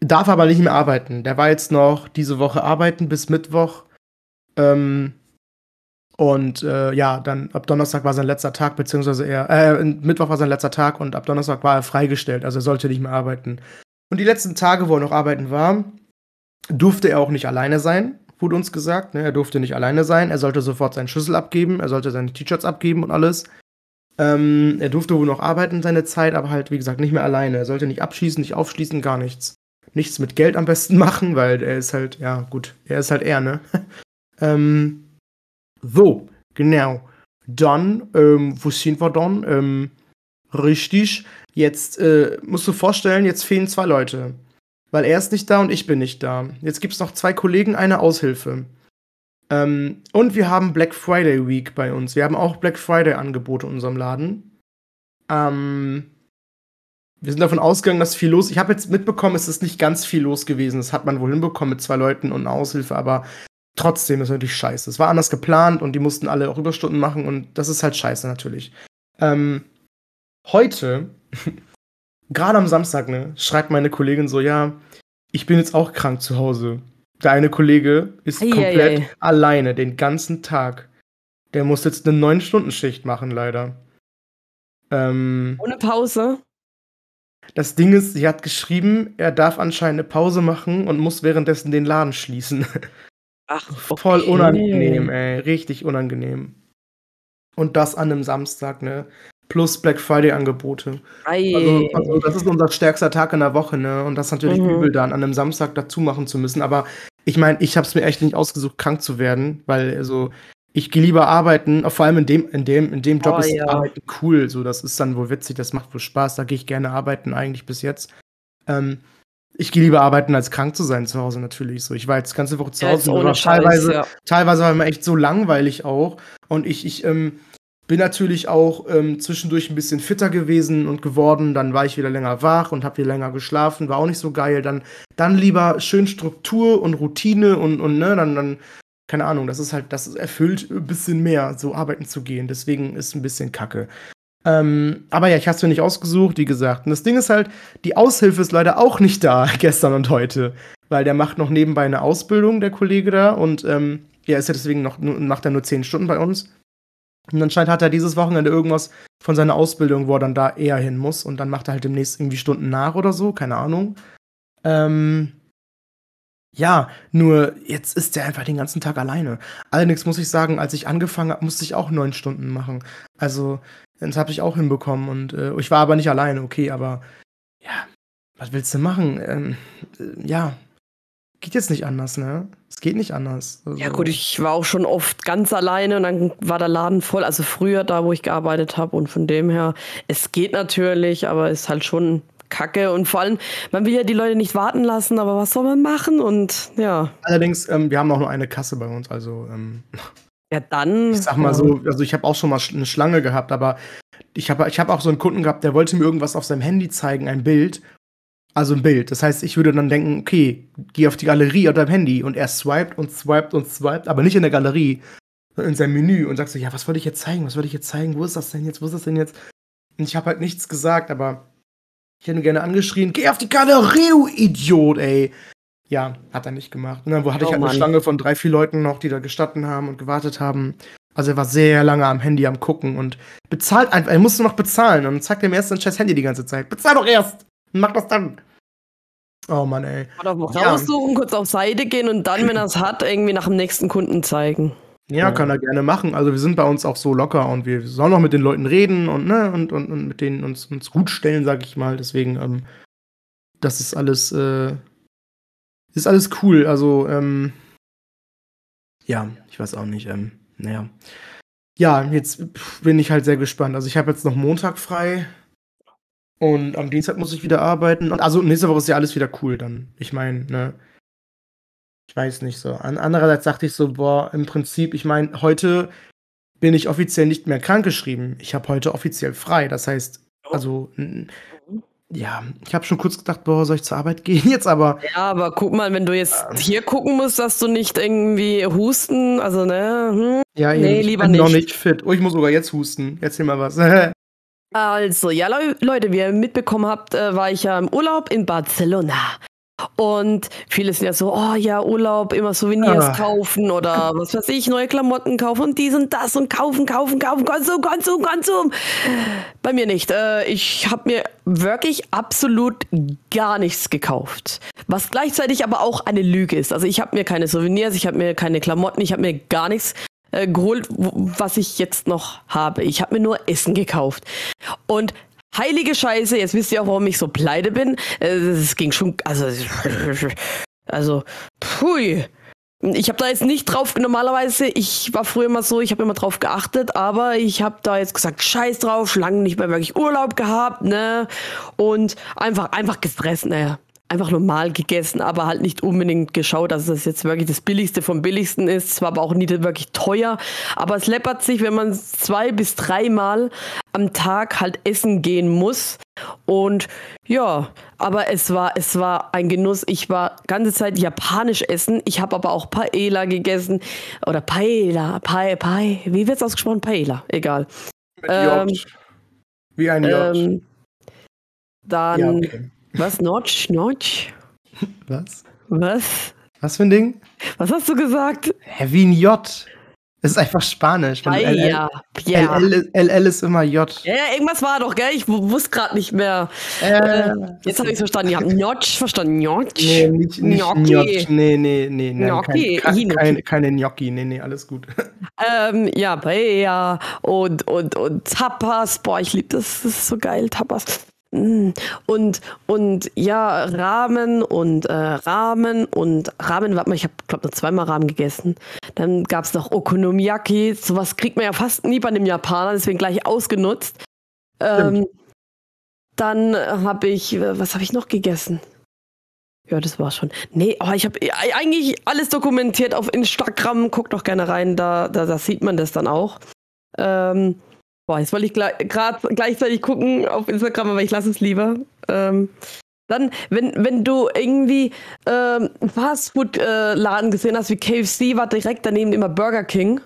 darf aber nicht mehr arbeiten. Der war jetzt noch diese Woche arbeiten bis Mittwoch. Ähm, und äh, ja, dann ab Donnerstag war sein letzter Tag, beziehungsweise er, äh, Mittwoch war sein letzter Tag und ab Donnerstag war er freigestellt, also er sollte nicht mehr arbeiten. Und die letzten Tage, wo er noch arbeiten war, durfte er auch nicht alleine sein, wurde uns gesagt. Ne? Er durfte nicht alleine sein, er sollte sofort seinen Schlüssel abgeben, er sollte seine T-Shirts abgeben und alles. Ähm, er durfte wohl noch arbeiten seine Zeit, aber halt, wie gesagt, nicht mehr alleine. Er sollte nicht abschließen, nicht aufschließen, gar nichts. Nichts mit Geld am besten machen, weil er ist halt, ja, gut, er ist halt er, ne? ähm, so, genau. Dann, ähm, wo sind wir dann? Ähm, richtig. Jetzt äh, musst du vorstellen, jetzt fehlen zwei Leute. Weil er ist nicht da und ich bin nicht da. Jetzt gibt es noch zwei Kollegen, eine Aushilfe. Ähm, und wir haben Black Friday Week bei uns. Wir haben auch Black Friday Angebote in unserem Laden. Ähm, wir sind davon ausgegangen, dass viel los. Ich habe jetzt mitbekommen, es ist nicht ganz viel los gewesen. Das hat man wohl hinbekommen mit zwei Leuten und einer Aushilfe, aber trotzdem ist natürlich scheiße. Es war anders geplant und die mussten alle auch Überstunden machen und das ist halt scheiße natürlich. Ähm, heute, gerade am Samstag, ne, schreibt meine Kollegin so, ja, ich bin jetzt auch krank zu Hause. Der eine Kollege ist ei, komplett ei, ei. alleine den ganzen Tag. Der muss jetzt eine 9-Stunden-Schicht machen, leider. Ähm, Ohne Pause? Das Ding ist, sie hat geschrieben, er darf anscheinend eine Pause machen und muss währenddessen den Laden schließen. Ach, okay. Voll unangenehm, ey. Richtig unangenehm. Und das an einem Samstag, ne? Plus Black Friday-Angebote. Also, also, das ist unser stärkster Tag in der Woche, ne? Und das ist natürlich mhm. übel, dann an einem Samstag dazu machen zu müssen. Aber ich meine, ich habe es mir echt nicht ausgesucht, krank zu werden, weil also ich gehe lieber arbeiten, vor allem in dem, in dem, in dem Job oh, ist ja. Arbeiten cool. So, das ist dann wohl witzig, das macht wohl Spaß, da gehe ich gerne arbeiten, eigentlich bis jetzt. Ähm, ich gehe lieber arbeiten, als krank zu sein zu Hause natürlich. So, ich war jetzt ganze Woche zu Hause. Ja, war teilweise, ja. teilweise war mir echt so langweilig auch. Und ich, ich ähm, bin natürlich auch ähm, zwischendurch ein bisschen fitter gewesen und geworden. Dann war ich wieder länger wach und habe wieder länger geschlafen. War auch nicht so geil. Dann, dann lieber schön Struktur und Routine und, und ne, dann, dann, keine Ahnung, das ist halt, das erfüllt ein bisschen mehr, so arbeiten zu gehen. Deswegen ist ein bisschen kacke. Ähm, aber ja, ich hast du nicht ausgesucht, wie gesagt. Und das Ding ist halt, die Aushilfe ist leider auch nicht da, gestern und heute. Weil der macht noch nebenbei eine Ausbildung, der Kollege da. Und ähm, ja, ist ja deswegen noch, macht er nur zehn Stunden bei uns. Und anscheinend hat er dieses Wochenende irgendwas von seiner Ausbildung, wo er dann da eher hin muss. Und dann macht er halt demnächst irgendwie Stunden nach oder so, keine Ahnung. Ähm, ja, nur jetzt ist er einfach den ganzen Tag alleine. Allerdings muss ich sagen, als ich angefangen habe, musste ich auch neun Stunden machen. Also, das habe ich auch hinbekommen. Und äh, ich war aber nicht alleine, okay, aber ja, was willst du machen? Ähm, äh, ja, geht jetzt nicht anders, ne? Es geht nicht anders. Also ja, gut, ich war auch schon oft ganz alleine und dann war der Laden voll. Also früher da, wo ich gearbeitet habe. Und von dem her, es geht natürlich, aber ist halt schon kacke. Und vor allem, man will ja die Leute nicht warten lassen, aber was soll man machen? Und ja. Allerdings, ähm, wir haben auch nur eine Kasse bei uns, also. Ähm, ja, dann. Ich sag mal so, also ich habe auch schon mal eine Schlange gehabt, aber ich habe ich hab auch so einen Kunden gehabt, der wollte mir irgendwas auf seinem Handy zeigen, ein Bild. Also ein Bild. Das heißt, ich würde dann denken, okay, geh auf die Galerie auf deinem Handy und er swiped und swiped und swiped, aber nicht in der Galerie, sondern in seinem Menü und sagst so, ja, was wollte ich jetzt zeigen? Was wollte ich jetzt zeigen? Wo ist das denn jetzt? Wo ist das denn jetzt? Und ich habe halt nichts gesagt, aber ich hätte ihn gerne angeschrien, geh auf die Galerie, du Idiot, ey. Ja, hat er nicht gemacht. Und dann hatte oh, ich halt Mann. eine Schlange von drei, vier Leuten noch, die da gestanden haben und gewartet haben. Also er war sehr lange am Handy am gucken und bezahlt einfach. Er musste noch bezahlen und zeigt ihm erst sein scheiß Handy die ganze Zeit. Bezahl doch erst! Mach das dann. Oh Mann, ey. Oder raussuchen, ja. kurz auf Seite gehen und dann, wenn er es hat, irgendwie nach dem nächsten Kunden zeigen. Ja, ja, kann er gerne machen. Also wir sind bei uns auch so locker und wir sollen auch mit den Leuten reden und, ne, und, und, und mit denen uns, uns gut stellen, sag ich mal. Deswegen, ähm, das ist alles, äh, ist alles cool. Also, ähm, ja, ich weiß auch nicht. Ähm, naja. Ja, jetzt bin ich halt sehr gespannt. Also ich habe jetzt noch Montag frei. Und am Dienstag muss ich wieder arbeiten. Also nächste Woche ist ja alles wieder cool dann. Ich meine, ne? Ich weiß nicht so. Andererseits dachte ich so, boah, im Prinzip, ich meine, heute bin ich offiziell nicht mehr krankgeschrieben. Ich habe heute offiziell frei. Das heißt, oh. also, ja, ich habe schon kurz gedacht, boah, soll ich zur Arbeit gehen jetzt, aber. Ja, aber guck mal, wenn du jetzt ähm, hier gucken musst, dass du nicht irgendwie husten, also, ne? Hm, ja, nee, ich lieber bin nicht. noch nicht fit. Oh, ich muss sogar jetzt husten. Erzähl mal was. Also, ja, Leute, wie ihr mitbekommen habt, äh, war ich ja im Urlaub in Barcelona. Und viele sind ja so, oh ja, Urlaub, immer Souvenirs ah. kaufen oder was weiß ich, neue Klamotten kaufen und dies und das und kaufen, kaufen, kaufen, Konsum, Konsum, Konsum. Bei mir nicht. Äh, ich habe mir wirklich absolut gar nichts gekauft. Was gleichzeitig aber auch eine Lüge ist. Also ich habe mir keine Souvenirs, ich habe mir keine Klamotten, ich habe mir gar nichts äh, geholt, was ich jetzt noch habe. Ich habe mir nur Essen gekauft. Und heilige Scheiße, jetzt wisst ihr auch, warum ich so pleite bin. Äh, es ging schon, also, also, pui. Ich habe da jetzt nicht drauf, normalerweise, ich war früher immer so, ich habe immer drauf geachtet, aber ich habe da jetzt gesagt, scheiß drauf, schon lange nicht mehr wirklich Urlaub gehabt, ne? Und einfach, einfach gestresst, naja einfach normal gegessen, aber halt nicht unbedingt geschaut, dass es jetzt wirklich das Billigste vom Billigsten ist. Es war aber auch nie wirklich teuer. Aber es läppert sich, wenn man zwei bis dreimal am Tag halt essen gehen muss. Und ja, aber es war, es war ein Genuss. Ich war ganze Zeit japanisch essen. Ich habe aber auch Paella gegessen. Oder Paella, Pae, Pae. Wie wird es ausgesprochen? Paella, egal. Mit ähm, Wie ein J. Ähm, dann. Ja, okay. Was? Notch? Notch? Was? Was? Was für ein Ding? Was hast du gesagt? Hä, wie ein J. Das ist einfach Spanisch. Ah, ja, ja. LL, LL ist immer J. Ja, irgendwas war doch, gell? Ich wusste gerade nicht mehr. Äh, jetzt habe ich es verstanden. Ihr habt Gnocchi verstanden. Gnocchi. Nee, nicht, nicht Gnocchi. Nee, nee, nee. Gnocchi. Kein, keine, keine Gnocchi. Nee, nee, alles gut. Ähm, ja, Paella und, und, und Tapas. Boah, ich liebe das. Das ist so geil, Tapas. Mm. Und, und ja, Ramen und äh, Ramen und Ramen, warte mal, ich habe, glaube nur zweimal Ramen gegessen. Dann gab es noch Okonomiyaki. Sowas kriegt man ja fast nie bei einem Japaner, deswegen gleich ausgenutzt. Ähm, dann habe ich, was habe ich noch gegessen? Ja, das war schon. Nee, oh, ich habe eigentlich alles dokumentiert auf Instagram. Guckt doch gerne rein, da, da, da sieht man das dann auch. Ähm, Boah, jetzt wollte ich gerade gleichzeitig gucken auf Instagram, aber ich lasse es lieber. Ähm, dann, wenn, wenn du irgendwie ähm, Fastfood-Laden äh, gesehen hast wie KFC, war direkt daneben immer Burger King.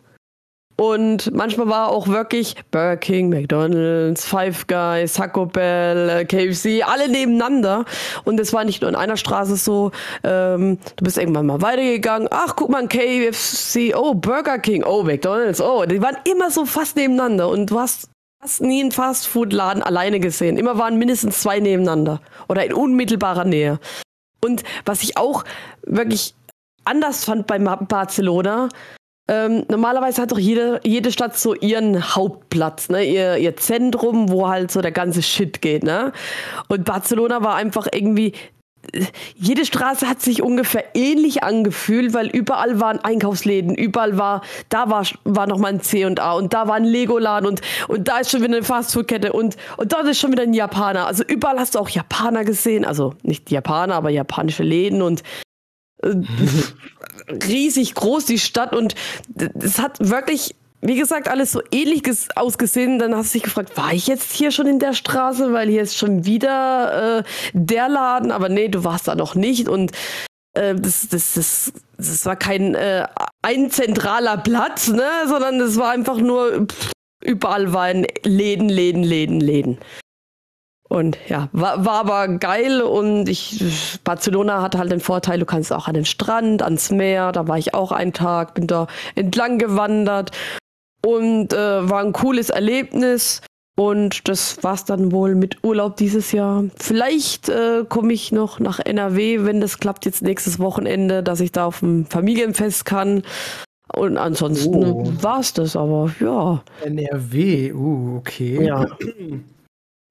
Und manchmal war auch wirklich Burger King, McDonalds, Five Guys, Taco Bell, äh, KFC, alle nebeneinander. Und es war nicht nur in einer Straße so, ähm, du bist irgendwann mal weitergegangen, ach, guck mal, KFC, oh, Burger King, oh, McDonalds, oh, die waren immer so fast nebeneinander. Und du hast fast nie einen Fastfood-Laden alleine gesehen. Immer waren mindestens zwei nebeneinander oder in unmittelbarer Nähe. Und was ich auch wirklich anders fand bei Barcelona, ähm, normalerweise hat doch jede, jede Stadt so ihren Hauptplatz, ne? ihr, ihr Zentrum, wo halt so der ganze Shit geht. Ne? Und Barcelona war einfach irgendwie jede Straße hat sich ungefähr ähnlich angefühlt, weil überall waren Einkaufsläden, überall war, da war, war nochmal ein C und A und da war ein Lego-Laden und, und da ist schon wieder eine Fastfood-Kette und, und dort ist schon wieder ein Japaner. Also überall hast du auch Japaner gesehen, also nicht Japaner, aber japanische Läden und äh, riesig groß die Stadt. Und es hat wirklich, wie gesagt, alles so ähnlich ausgesehen. Dann hast du dich gefragt, war ich jetzt hier schon in der Straße, weil hier ist schon wieder äh, der Laden, aber nee, du warst da noch nicht. Und äh, das, das, das, das war kein äh, ein zentraler Platz, ne, sondern das war einfach nur pff, überall waren Läden, Läden, Läden, Läden. Und ja, war, war aber geil und ich, Barcelona hat halt den Vorteil, du kannst auch an den Strand, ans Meer, da war ich auch einen Tag, bin da entlang gewandert und äh, war ein cooles Erlebnis. Und das war's dann wohl mit Urlaub dieses Jahr. Vielleicht äh, komme ich noch nach NRW, wenn das klappt jetzt nächstes Wochenende, dass ich da auf dem Familienfest kann. Und ansonsten oh. war's das, aber ja. NRW, uh, okay. Ja.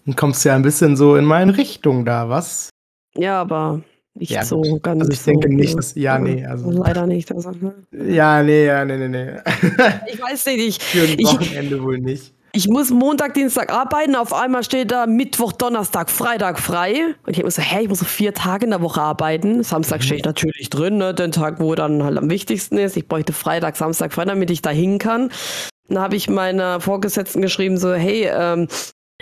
Dann kommst du ja ein bisschen so in meine Richtung da, was? Ja, aber nicht ja, so gut. ganz. Also ich denke so, nicht, dass. Ja, nee. Also, leider nicht. Also, ne? Ja, nee, ja, nee, nee, nee. ich weiß nicht. Ich, Für ein Wochenende ich, wohl nicht. Ich muss Montag, Dienstag arbeiten, auf einmal steht da Mittwoch, Donnerstag, Freitag frei. Und ich muss so, hä, ich muss so vier Tage in der Woche arbeiten. Samstag mhm. stehe ich natürlich drin, ne, den Tag, wo dann halt am wichtigsten ist. Ich bräuchte Freitag, Samstag frei, damit ich da hin kann. Dann habe ich meiner Vorgesetzten geschrieben, so, hey, ähm,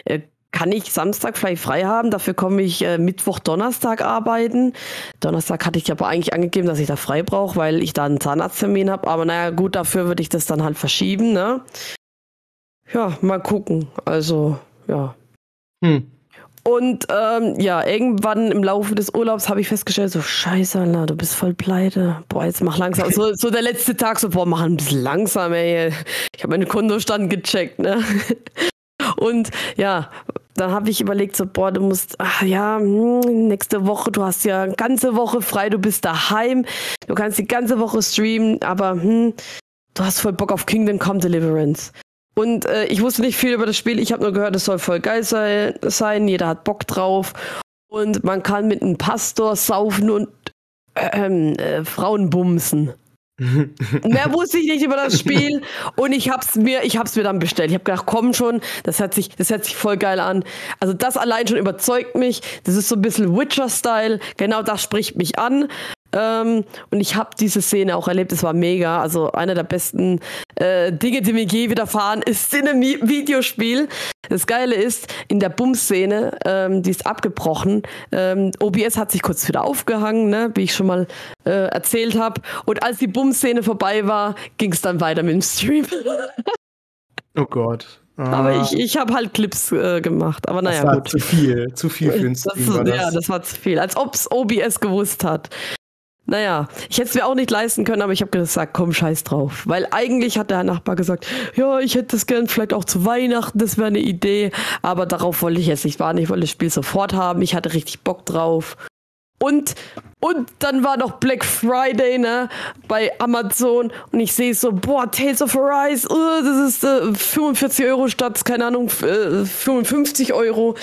äh, kann ich Samstag vielleicht frei haben. Dafür komme ich äh, Mittwoch, Donnerstag arbeiten. Donnerstag hatte ich aber eigentlich angegeben, dass ich da frei brauche, weil ich da einen Zahnarzttermin habe. Aber naja, gut, dafür würde ich das dann halt verschieben. Ne? Ja, mal gucken. Also, ja. Hm. Und ähm, ja, irgendwann im Laufe des Urlaubs habe ich festgestellt, so scheiße, Alter, du bist voll pleite. Boah, jetzt mach langsam. So, so der letzte Tag, so, boah, mach ein bisschen langsam, ey. Ich habe meinen Kontostand gecheckt, ne? Und ja, dann habe ich überlegt, so, boah, du musst, ach ja, hm, nächste Woche, du hast ja eine ganze Woche frei, du bist daheim, du kannst die ganze Woche streamen, aber hm, du hast voll Bock auf Kingdom Come Deliverance. Und äh, ich wusste nicht viel über das Spiel, ich habe nur gehört, es soll voll geil sei, sein, jeder hat Bock drauf. Und man kann mit einem Pastor saufen und äh, äh, Frauen bumsen. Mehr wusste ich nicht über das Spiel und ich hab's mir, ich hab's mir dann bestellt. Ich habe gedacht, komm schon, das hört sich, das hört sich voll geil an. Also das allein schon überzeugt mich. Das ist so ein bisschen Witcher-Style. Genau das spricht mich an. Ähm, und ich habe diese Szene auch erlebt, es war mega. Also einer der besten äh, Dinge, die mir je widerfahren, ist in einem Videospiel. Das Geile ist, in der Bum-Szene, ähm, die ist abgebrochen. Ähm, OBS hat sich kurz wieder aufgehangen, ne, wie ich schon mal äh, erzählt habe. Und als die Bum-Szene vorbei war, ging es dann weiter mit dem Stream. oh Gott. Ah. Aber ich, ich habe halt Clips äh, gemacht. Aber naja, das war gut. zu viel. Zu viel für den Stream. Das, war das. Ja, das war zu viel. Als ob es OBS gewusst hat. Naja, ich hätte es mir auch nicht leisten können, aber ich habe gesagt, komm, scheiß drauf. Weil eigentlich hat der Nachbar gesagt, ja, ich hätte das gern vielleicht auch zu Weihnachten, das wäre eine Idee. Aber darauf wollte ich jetzt nicht warten. Ich wollte das Spiel sofort haben. Ich hatte richtig Bock drauf. Und, und dann war noch Black Friday, ne, bei Amazon. Und ich sehe so, boah, Tales of Arise, uh, das ist äh, 45 Euro statt, keine Ahnung, äh, 55 Euro.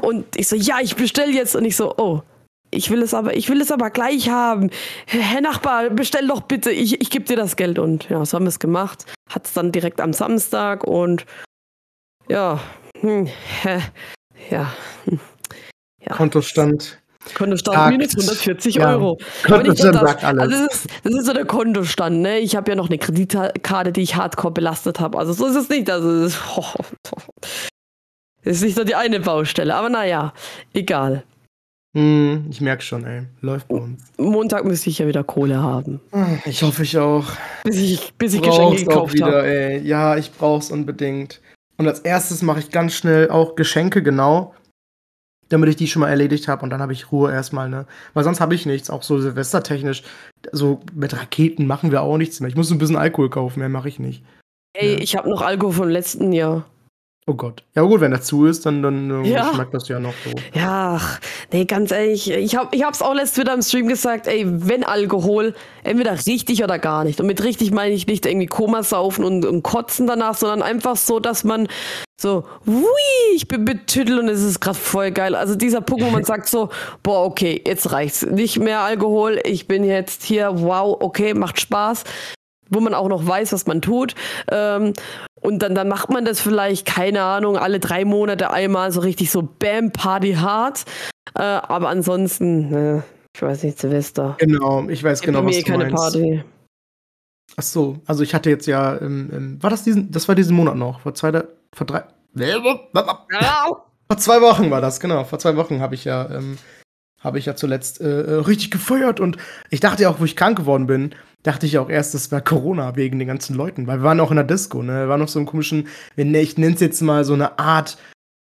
Und ich so, ja, ich bestelle jetzt. Und ich so, oh, ich will es aber, ich will es aber gleich haben. Herr Nachbar, bestell doch bitte, ich, ich gebe dir das Geld. Und ja, so haben wir es gemacht. Hat es dann direkt am Samstag und ja, hm, ja, hm, ja. Kontostand. Kontostand sagt, minus 140 ja. Euro. Kontostand das, sagt alles. Also das, ist, das ist so der Kontostand, ne? Ich habe ja noch eine Kreditkarte, die ich hardcore belastet habe. Also so ist es nicht. Also das ist, oh, das ist nicht nur die eine Baustelle. Aber naja, egal. Hm, ich merke schon, ey. Läuft bei uns. Montag müsste ich ja wieder Kohle haben. Ich hoffe, ich auch. Bis ich, bis ich Brauch's Geschenke gekauft habe. Ja, ich brauch's unbedingt. Und als erstes mache ich ganz schnell auch Geschenke, genau. Damit ich die schon mal erledigt habe und dann habe ich Ruhe erstmal, ne? Weil sonst habe ich nichts, auch so silvestertechnisch. So mit Raketen machen wir auch nichts mehr. Ich muss ein bisschen Alkohol kaufen, mehr mache ich nicht. Ey, Ja. ich habe noch Alkohol vom letzten Jahr. Oh Gott. Ja gut, wenn er zu ist, dann, dann Ja. schmeckt das ja noch so. Ja, ach, nee, ganz ehrlich, ich hab, ich hab's auch letztes wieder im Stream gesagt, ey, wenn Alkohol, entweder richtig oder gar nicht. Und mit richtig meine ich nicht irgendwie Koma saufen und, und kotzen danach, sondern einfach so, dass man so, hui, ich bin betüttelt und es ist gerade voll geil. Also dieser Punkt, wo man sagt so, boah, okay, jetzt reicht's. Nicht mehr Alkohol, ich bin jetzt hier, wow, okay, macht Spaß. Wo man auch noch weiß, was man tut. Ähm, und dann, dann macht man das vielleicht, keine Ahnung, alle drei Monate einmal so richtig so Bam, Party hart. Äh, aber ansonsten, ne, ich weiß nicht, Silvester. Genau, ich weiß Gibt genau, was du keine meinst. Party. Ach so, also ich hatte jetzt ja, ähm, ähm, war das diesen, das war diesen Monat noch, vor zwei, vor drei, vor zwei Wochen war das, genau, vor zwei Wochen habe ich ja, ähm, habe ich ja zuletzt äh, äh, richtig gefeuert und ich dachte ja auch, wo ich krank geworden bin, dachte ich auch erst, das wäre Corona wegen den ganzen Leuten, weil wir waren auch in der Disco, ne, wir waren noch so einem komischen, ich nenne es jetzt mal so eine Art,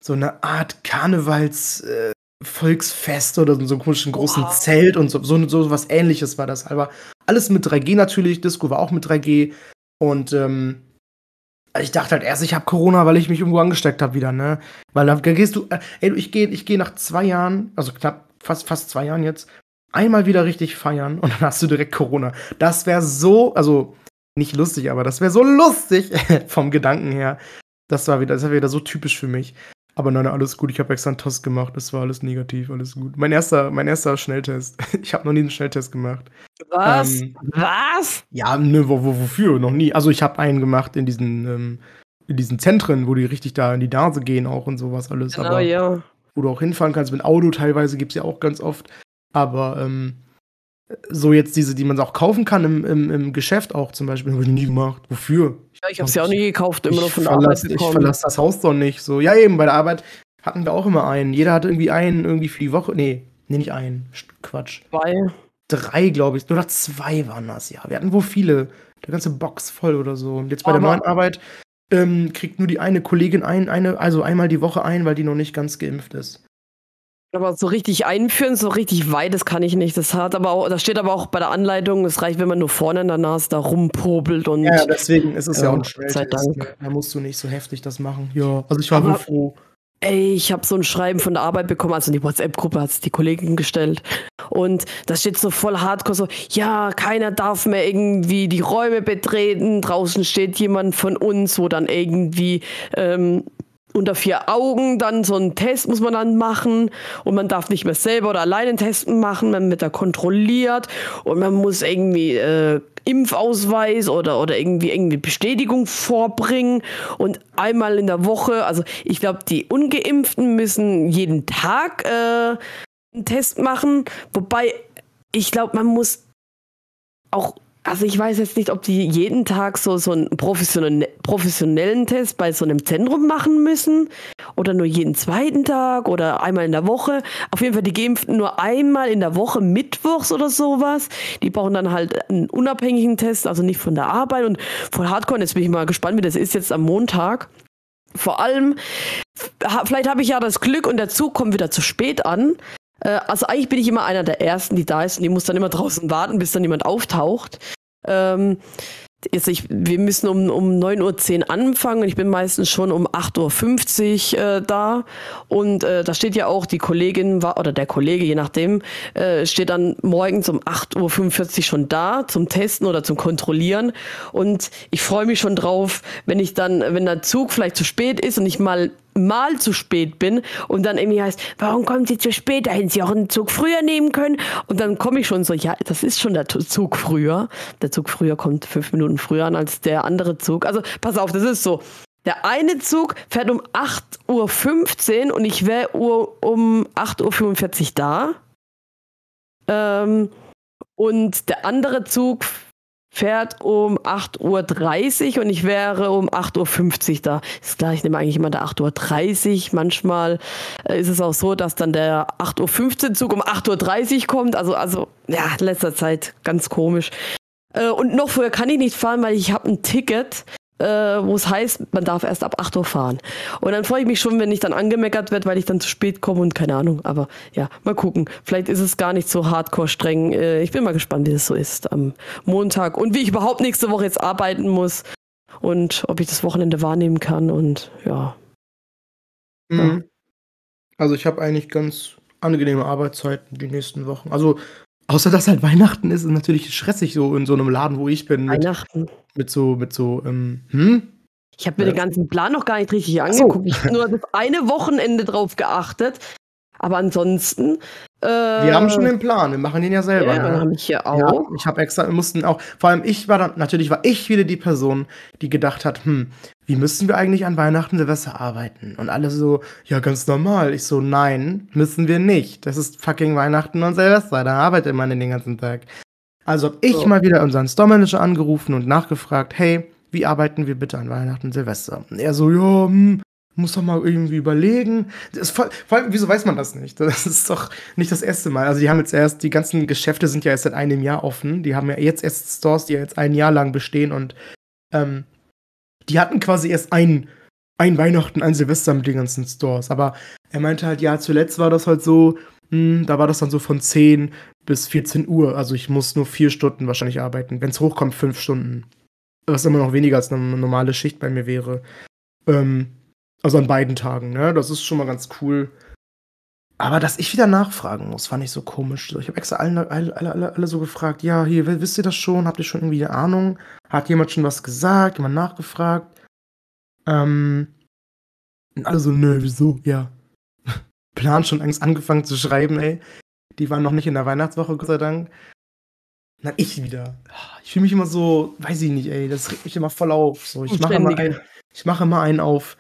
so eine Art Karnevals, äh, Volksfest oder so einem komischen großen Wow. Zelt und so, so, so was ähnliches war das. Aber alles mit 3G natürlich, Disco war auch mit 3G. Und ähm, ich dachte halt erst, ich habe Corona, weil ich mich irgendwo angesteckt habe wieder, ne? Weil dann gehst du, äh, ey, ich gehe ich geh nach zwei Jahren, also knapp, fast, fast zwei Jahren jetzt, einmal wieder richtig feiern und dann hast du direkt Corona. Das wäre so, also nicht lustig, aber das wäre so lustig vom Gedanken her. Das war wieder, das war wieder so typisch für mich. Aber nein, alles gut. Ich habe extra einen Test gemacht. Das war alles negativ, alles gut. Mein erster, mein erster Schnelltest. Ich habe noch nie einen Schnelltest gemacht. Was? Ähm, Was? Ja, ne, wo, wo, wofür? Noch nie. Also ich habe einen gemacht in diesen, ähm, in diesen Zentren, wo die richtig da in die Nase gehen auch und sowas alles. Genau, aber ja. wo du auch hinfahren kannst mit Auto teilweise gibt's ja auch ganz oft. Aber ähm, so jetzt diese, die man auch kaufen kann im, im, im Geschäft auch zum Beispiel, habe ich nie gemacht. Wofür? ja ich habe sie auch nie gekauft, immer nur von der Arbeit ich verlasse das Haus doch nicht. So, ja, eben, bei der Arbeit hatten wir auch immer einen. Jeder hatte irgendwie einen irgendwie für die Woche. Nee, nee, nicht einen. Quatsch. Zwei. Drei, glaube ich. Oder zwei waren das, ja. Wir hatten wohl viele. Der ganze Box voll oder so. Und jetzt bei der Aber- neuen Arbeit ähm, kriegt nur die eine Kollegin ein, eine, also einmal die Woche ein, weil die noch nicht ganz geimpft ist. Aber so richtig einführen, so richtig weit, das kann ich nicht. Das hat aber auch, das steht aber auch bei der Anleitung, es reicht, wenn man nur vorne in der Nase da rumpobelt und Ja, deswegen ist es ja, Ja, auch ein sei. Dank. Da musst du nicht so heftig das machen. Ja, also ich war Aber- wohl froh. Ey, ich habe so ein Schreiben von der Arbeit bekommen, also in die WhatsApp-Gruppe hat es die Kollegin gestellt. Und da steht so voll hardcore so, ja, keiner darf mehr irgendwie die Räume betreten. Draußen steht jemand von uns, wo dann irgendwie ähm, unter vier Augen dann so einen Test muss man dann machen. Und man darf nicht mehr selber oder alleine einen Test machen, man wird da kontrolliert. Und man muss irgendwie äh, Impfausweis oder, oder irgendwie irgendwie Bestätigung vorbringen. Und einmal in der Woche, also ich glaube, die Ungeimpften müssen jeden Tag äh, einen Test machen, wobei ich glaube, man muss auch also ich weiß jetzt nicht, ob die jeden Tag so, so einen professionellen, professionellen Test bei so einem Zentrum machen müssen oder nur jeden zweiten Tag oder einmal in der Woche. Auf jeden Fall die Geimpften nur einmal in der Woche, mittwochs oder sowas. Die brauchen dann halt einen unabhängigen Test, also nicht von der Arbeit und voll Hardcore. Jetzt bin ich mal gespannt, wie das ist jetzt am Montag. Vor allem, vielleicht habe ich ja das Glück und der Zug kommt wieder zu spät an. Äh, Also eigentlich bin ich immer einer der Ersten, die da ist und die muss dann immer draußen warten, bis dann jemand auftaucht. Ähm, jetzt ich, wir müssen um, um 9.10 Uhr anfangen und ich bin meistens schon um 8.50 Uhr äh, da. Und äh, da steht ja auch, die Kollegin war, oder der Kollege, je nachdem, äh, steht dann morgens um 8.45 Uhr schon da zum Testen oder zum Kontrollieren. Und ich freue mich schon drauf, wenn ich dann, wenn der Zug vielleicht zu spät ist und ich mal mal zu spät bin und dann irgendwie heißt, warum kommen Sie zu spät? Da hätten Sie auch einen Zug früher nehmen können. Und dann komme ich schon so, ja, das ist schon der Zug früher. Der Zug früher kommt fünf Minuten früher an als der andere Zug. Also pass auf, das ist so. Der eine Zug fährt um 8.15 Uhr und ich wäre um 8.45 Uhr da. Ähm, und der andere Zug fährt um 8.30 Uhr und ich wäre um 8.50 Uhr da. Ist klar, ich nehme eigentlich immer der 8.30 Uhr. Manchmal äh, ist es auch so, dass dann der 8.15 Uhr Zug um 8.30 Uhr kommt. Also, also ja, letzter Zeit ganz komisch. Äh, und noch vorher kann ich nicht fahren, weil ich habe ein Ticket äh, wo es heißt, man darf erst ab 8 Uhr fahren. Und dann freue ich mich schon, wenn ich dann angemeckert werde, weil ich dann zu spät komme und keine Ahnung. Aber ja, mal gucken. Vielleicht ist es gar nicht so hardcore streng. Äh, ich bin mal gespannt, wie es so ist am Montag und wie ich überhaupt nächste Woche jetzt arbeiten muss und ob ich das Wochenende wahrnehmen kann und ja. Mhm. Also ich habe eigentlich ganz angenehme Arbeitszeiten die nächsten Wochen. Also Außer dass halt Weihnachten ist, ist natürlich stressig so in so einem Laden, wo ich bin. Mit, Weihnachten. Mit so, mit so, ähm, hm? Ich habe mir den ganzen Plan noch gar nicht richtig angeguckt. So. Ich habe nur das eine Wochenende drauf geachtet. Aber ansonsten. Äh, wir haben schon den Plan, wir machen den ja selber. Ja, ne? habe ich hier auch. Ja, ich habe extra, wir mussten auch, vor allem ich war dann, natürlich war ich wieder die Person, die gedacht hat, hm, wie müssen wir eigentlich an Weihnachten Silvester arbeiten? Und alle so, ja, ganz normal. Ich so, nein, müssen wir nicht. Das ist fucking Weihnachten und Silvester, da arbeitet man den ganzen Tag. Also habe ich so. mal wieder unseren Store-Manager angerufen und nachgefragt, hey, wie arbeiten wir bitte an Weihnachten und Silvester? Und er so, ja, hm, muss doch mal irgendwie überlegen. Voll, vor allem, wieso weiß man das nicht? Das ist doch nicht das erste Mal. Also die haben jetzt erst, die ganzen Geschäfte sind ja erst seit einem Jahr offen. Die haben ja jetzt erst Stores, die ja jetzt ein Jahr lang bestehen und ähm, die hatten quasi erst ein, ein Weihnachten, ein Silvester mit den ganzen Stores. Aber er meinte halt, ja, zuletzt war das halt so, hm, da war das dann so von 10 bis 14 Uhr. Also ich muss nur vier Stunden wahrscheinlich arbeiten. Wenn es hochkommt, fünf Stunden. Was immer noch weniger als eine normale Schicht bei mir wäre. Ähm, also an beiden Tagen, ne? Das ist schon mal ganz cool. Aber dass ich wieder nachfragen muss, fand ich so komisch. Ich habe extra alle, alle, alle, alle, so gefragt, ja, hier, wisst ihr das schon? Habt ihr schon irgendwie eine Ahnung? Hat jemand schon was gesagt? Jemand nachgefragt? Ähm, alle so, nö, wieso? Ja. Plan schon Angst angefangen zu schreiben, ey. Die waren noch nicht in der Weihnachtswoche, Gott sei Dank. Na, ich wieder. Ich fühle mich immer so, weiß ich nicht, ey, das regt mich immer voll auf. So, ich mache immer, ein, ich mache immer einen auf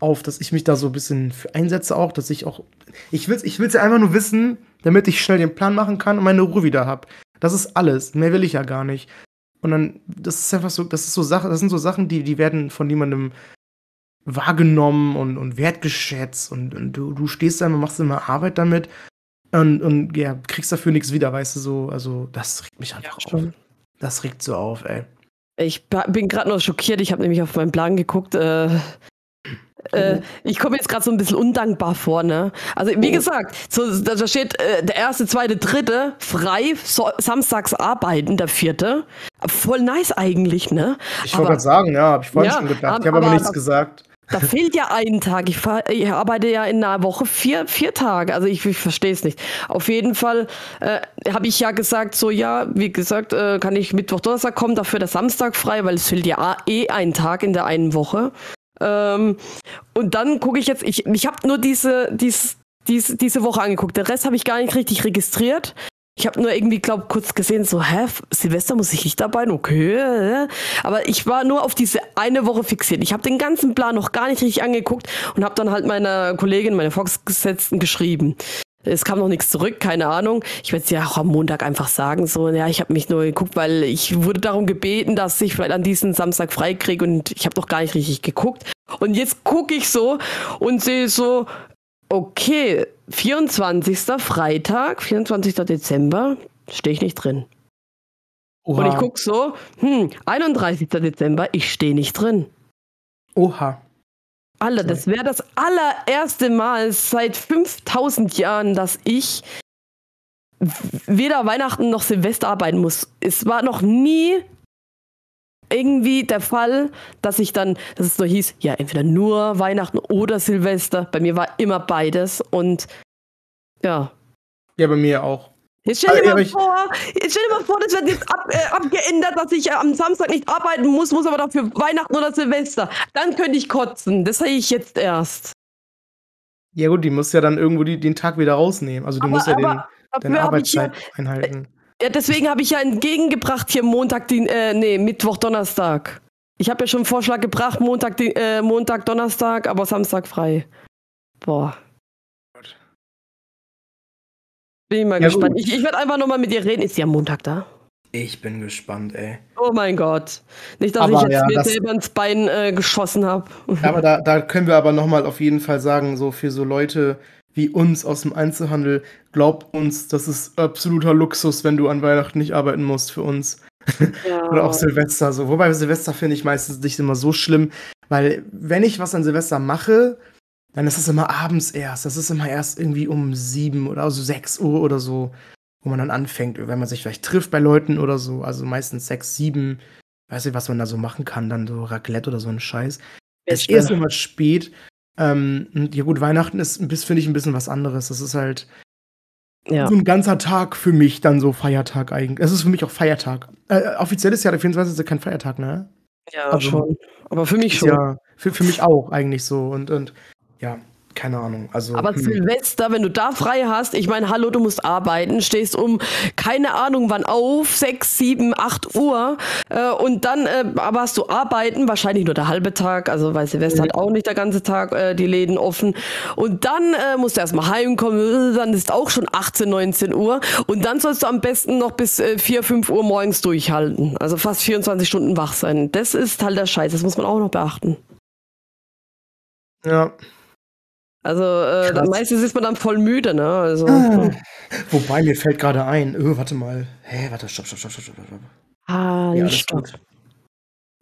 auf, dass ich mich da so ein bisschen für einsetze auch, dass ich auch. Ich will es ich will's ja einfach nur wissen, damit ich schnell den Plan machen kann und meine Ruhe wieder habe. Das ist alles. Mehr will ich ja gar nicht. Und dann, das ist einfach so, das ist so Sache, das sind so Sachen, die, die werden von jemandem wahrgenommen und, und wertgeschätzt und, und du, du stehst da und machst immer Arbeit damit und, und ja, kriegst dafür nichts wieder, weißt du so. Also, das regt mich einfach ja, auf. Das regt so auf, ey. Ich bin gerade noch schockiert. Ich habe nämlich auf meinen Plan geguckt. Äh, äh, ich komme jetzt gerade so ein bisschen undankbar vor, ne? Also, wie oh. gesagt, so, da steht äh, der erste, zweite, dritte frei, so, samstags arbeiten, der vierte. Voll nice eigentlich, ne? Ich wollte gerade sagen, ja, habe ich vorhin ja, schon gedacht. Ich habe aber, aber nichts gesagt. Da fehlt ja ein Tag. Ich, fahr, ich, arbeite ja in einer Woche vier, vier Tage. Also ich, ich verstehe es nicht. Auf jeden Fall äh, habe ich ja gesagt, so ja, wie gesagt, äh, kann ich Mittwoch, Donnerstag kommen, dafür der Samstag frei, weil es fehlt ja eh ein Tag in der einen Woche. Ähm, und dann gucke ich jetzt, ich, ich habe nur diese, dies, dies, diese Woche angeguckt. Den Rest habe ich gar nicht richtig registriert. Ich habe nur irgendwie, glaube kurz gesehen, so, hä, Silvester muss ich nicht dabei, okay. Aber ich war nur auf diese eine Woche fixiert. Ich habe den ganzen Plan noch gar nicht richtig angeguckt und habe dann halt meiner Kollegin, meiner Volksgesetzten geschrieben. Es kam noch nichts zurück, keine Ahnung. Ich werde es ja auch am Montag einfach sagen. So, ja, ich habe mich nur geguckt, weil ich wurde darum gebeten, dass ich vielleicht an diesem Samstag freikriege und ich habe noch gar nicht richtig geguckt. Und jetzt gucke ich so und sehe so, okay, 24. Freitag, 24. Dezember, stehe ich nicht drin. Oha. Und ich gucke so, hm, 31. Dezember, ich stehe nicht drin. Oha. Alle, das wäre das allererste Mal seit 5000 Jahren, dass ich weder Weihnachten noch Silvester arbeiten muss. Es war noch nie irgendwie der Fall, dass ich dann, dass es nur hieß, ja, entweder nur Weihnachten oder Silvester. Bei mir war immer beides und ja. Ja, bei mir auch. Jetzt stell dir, mal vor, jetzt stell dir mal vor, das wird jetzt ab, äh, abgeändert, dass ich äh, am Samstag nicht arbeiten muss, muss aber dafür Weihnachten oder Silvester. Dann könnte ich kotzen. Das sehe ich jetzt erst. Ja gut, die muss ja dann irgendwo die, den Tag wieder rausnehmen. Also du aber, musst ja den, deine Arbeitszeit ja, einhalten. Ja, deswegen habe ich ja entgegengebracht hier Montag, die, äh, nee, Mittwoch, Donnerstag. Ich habe ja schon einen Vorschlag gebracht, Montag, die, äh, Montag, Donnerstag, aber Samstag frei. Boah. Bin ich mal ja, gespannt. Gut. Ich, ich werde einfach nochmal mit ihr reden. Ist sie am Montag da? Ich bin gespannt, ey. Oh mein Gott. Nicht, dass Aber ich jetzt ja, mir das- selber ins Bein äh, geschossen habe. Aber da, da können wir aber nochmal auf jeden Fall sagen, so für so Leute wie uns aus dem Einzelhandel, glaubt uns, das ist absoluter Luxus, wenn du an Weihnachten nicht arbeiten musst für uns. Ja. Oder auch Silvester so. Wobei Silvester finde ich meistens nicht immer so schlimm, weil wenn ich was an Silvester mache, dann ist es immer abends erst. Das ist immer erst irgendwie um sieben oder so sechs Uhr oder so, wo man dann anfängt, wenn man sich vielleicht trifft bei Leuten oder so. Also meistens sechs, sieben. Weiß nicht, was man da so machen kann, dann so Raclette oder so ein Scheiß. Es ist erst immer spät. Ähm, ja gut, Weihnachten ist, ein bisschen- finde ich, ein bisschen was anderes. Das ist halt ja. so ein ganzer Tag für mich dann so Feiertag eigentlich. Es ist für mich auch Feiertag. Äh, offiziell ist ja der 24. kein Feiertag, ne? ja, also- schon. Aber für mich schon. ja für, für mich auch eigentlich so. Und, und ja, keine Ahnung. Also, Aber hm. Silvester, wenn du da frei hast, ich meine, hallo, du musst arbeiten, stehst um keine Ahnung wann auf, 6, 7, 8 Uhr äh, und dann äh, aber hast du arbeiten, wahrscheinlich nur der halbe Tag, also weil Silvester Mhm. hat auch nicht der ganze Tag äh, die Läden offen und dann äh, musst du erstmal heimkommen, äh, dann ist auch schon 18, 19 Uhr und dann sollst du am besten noch bis äh, 4, 5 Uhr morgens durchhalten, also fast 24 Stunden wach sein. Das ist halt der Scheiß, das muss man auch noch beachten. ja. Also äh, meistens ist man dann voll müde, ne? Also, Ah. Wobei, mir fällt gerade ein, öh, warte mal. Hä, warte, stopp, stopp, stopp, stopp, stopp, stopp. Ah, Ja, nicht alles stopp. gut.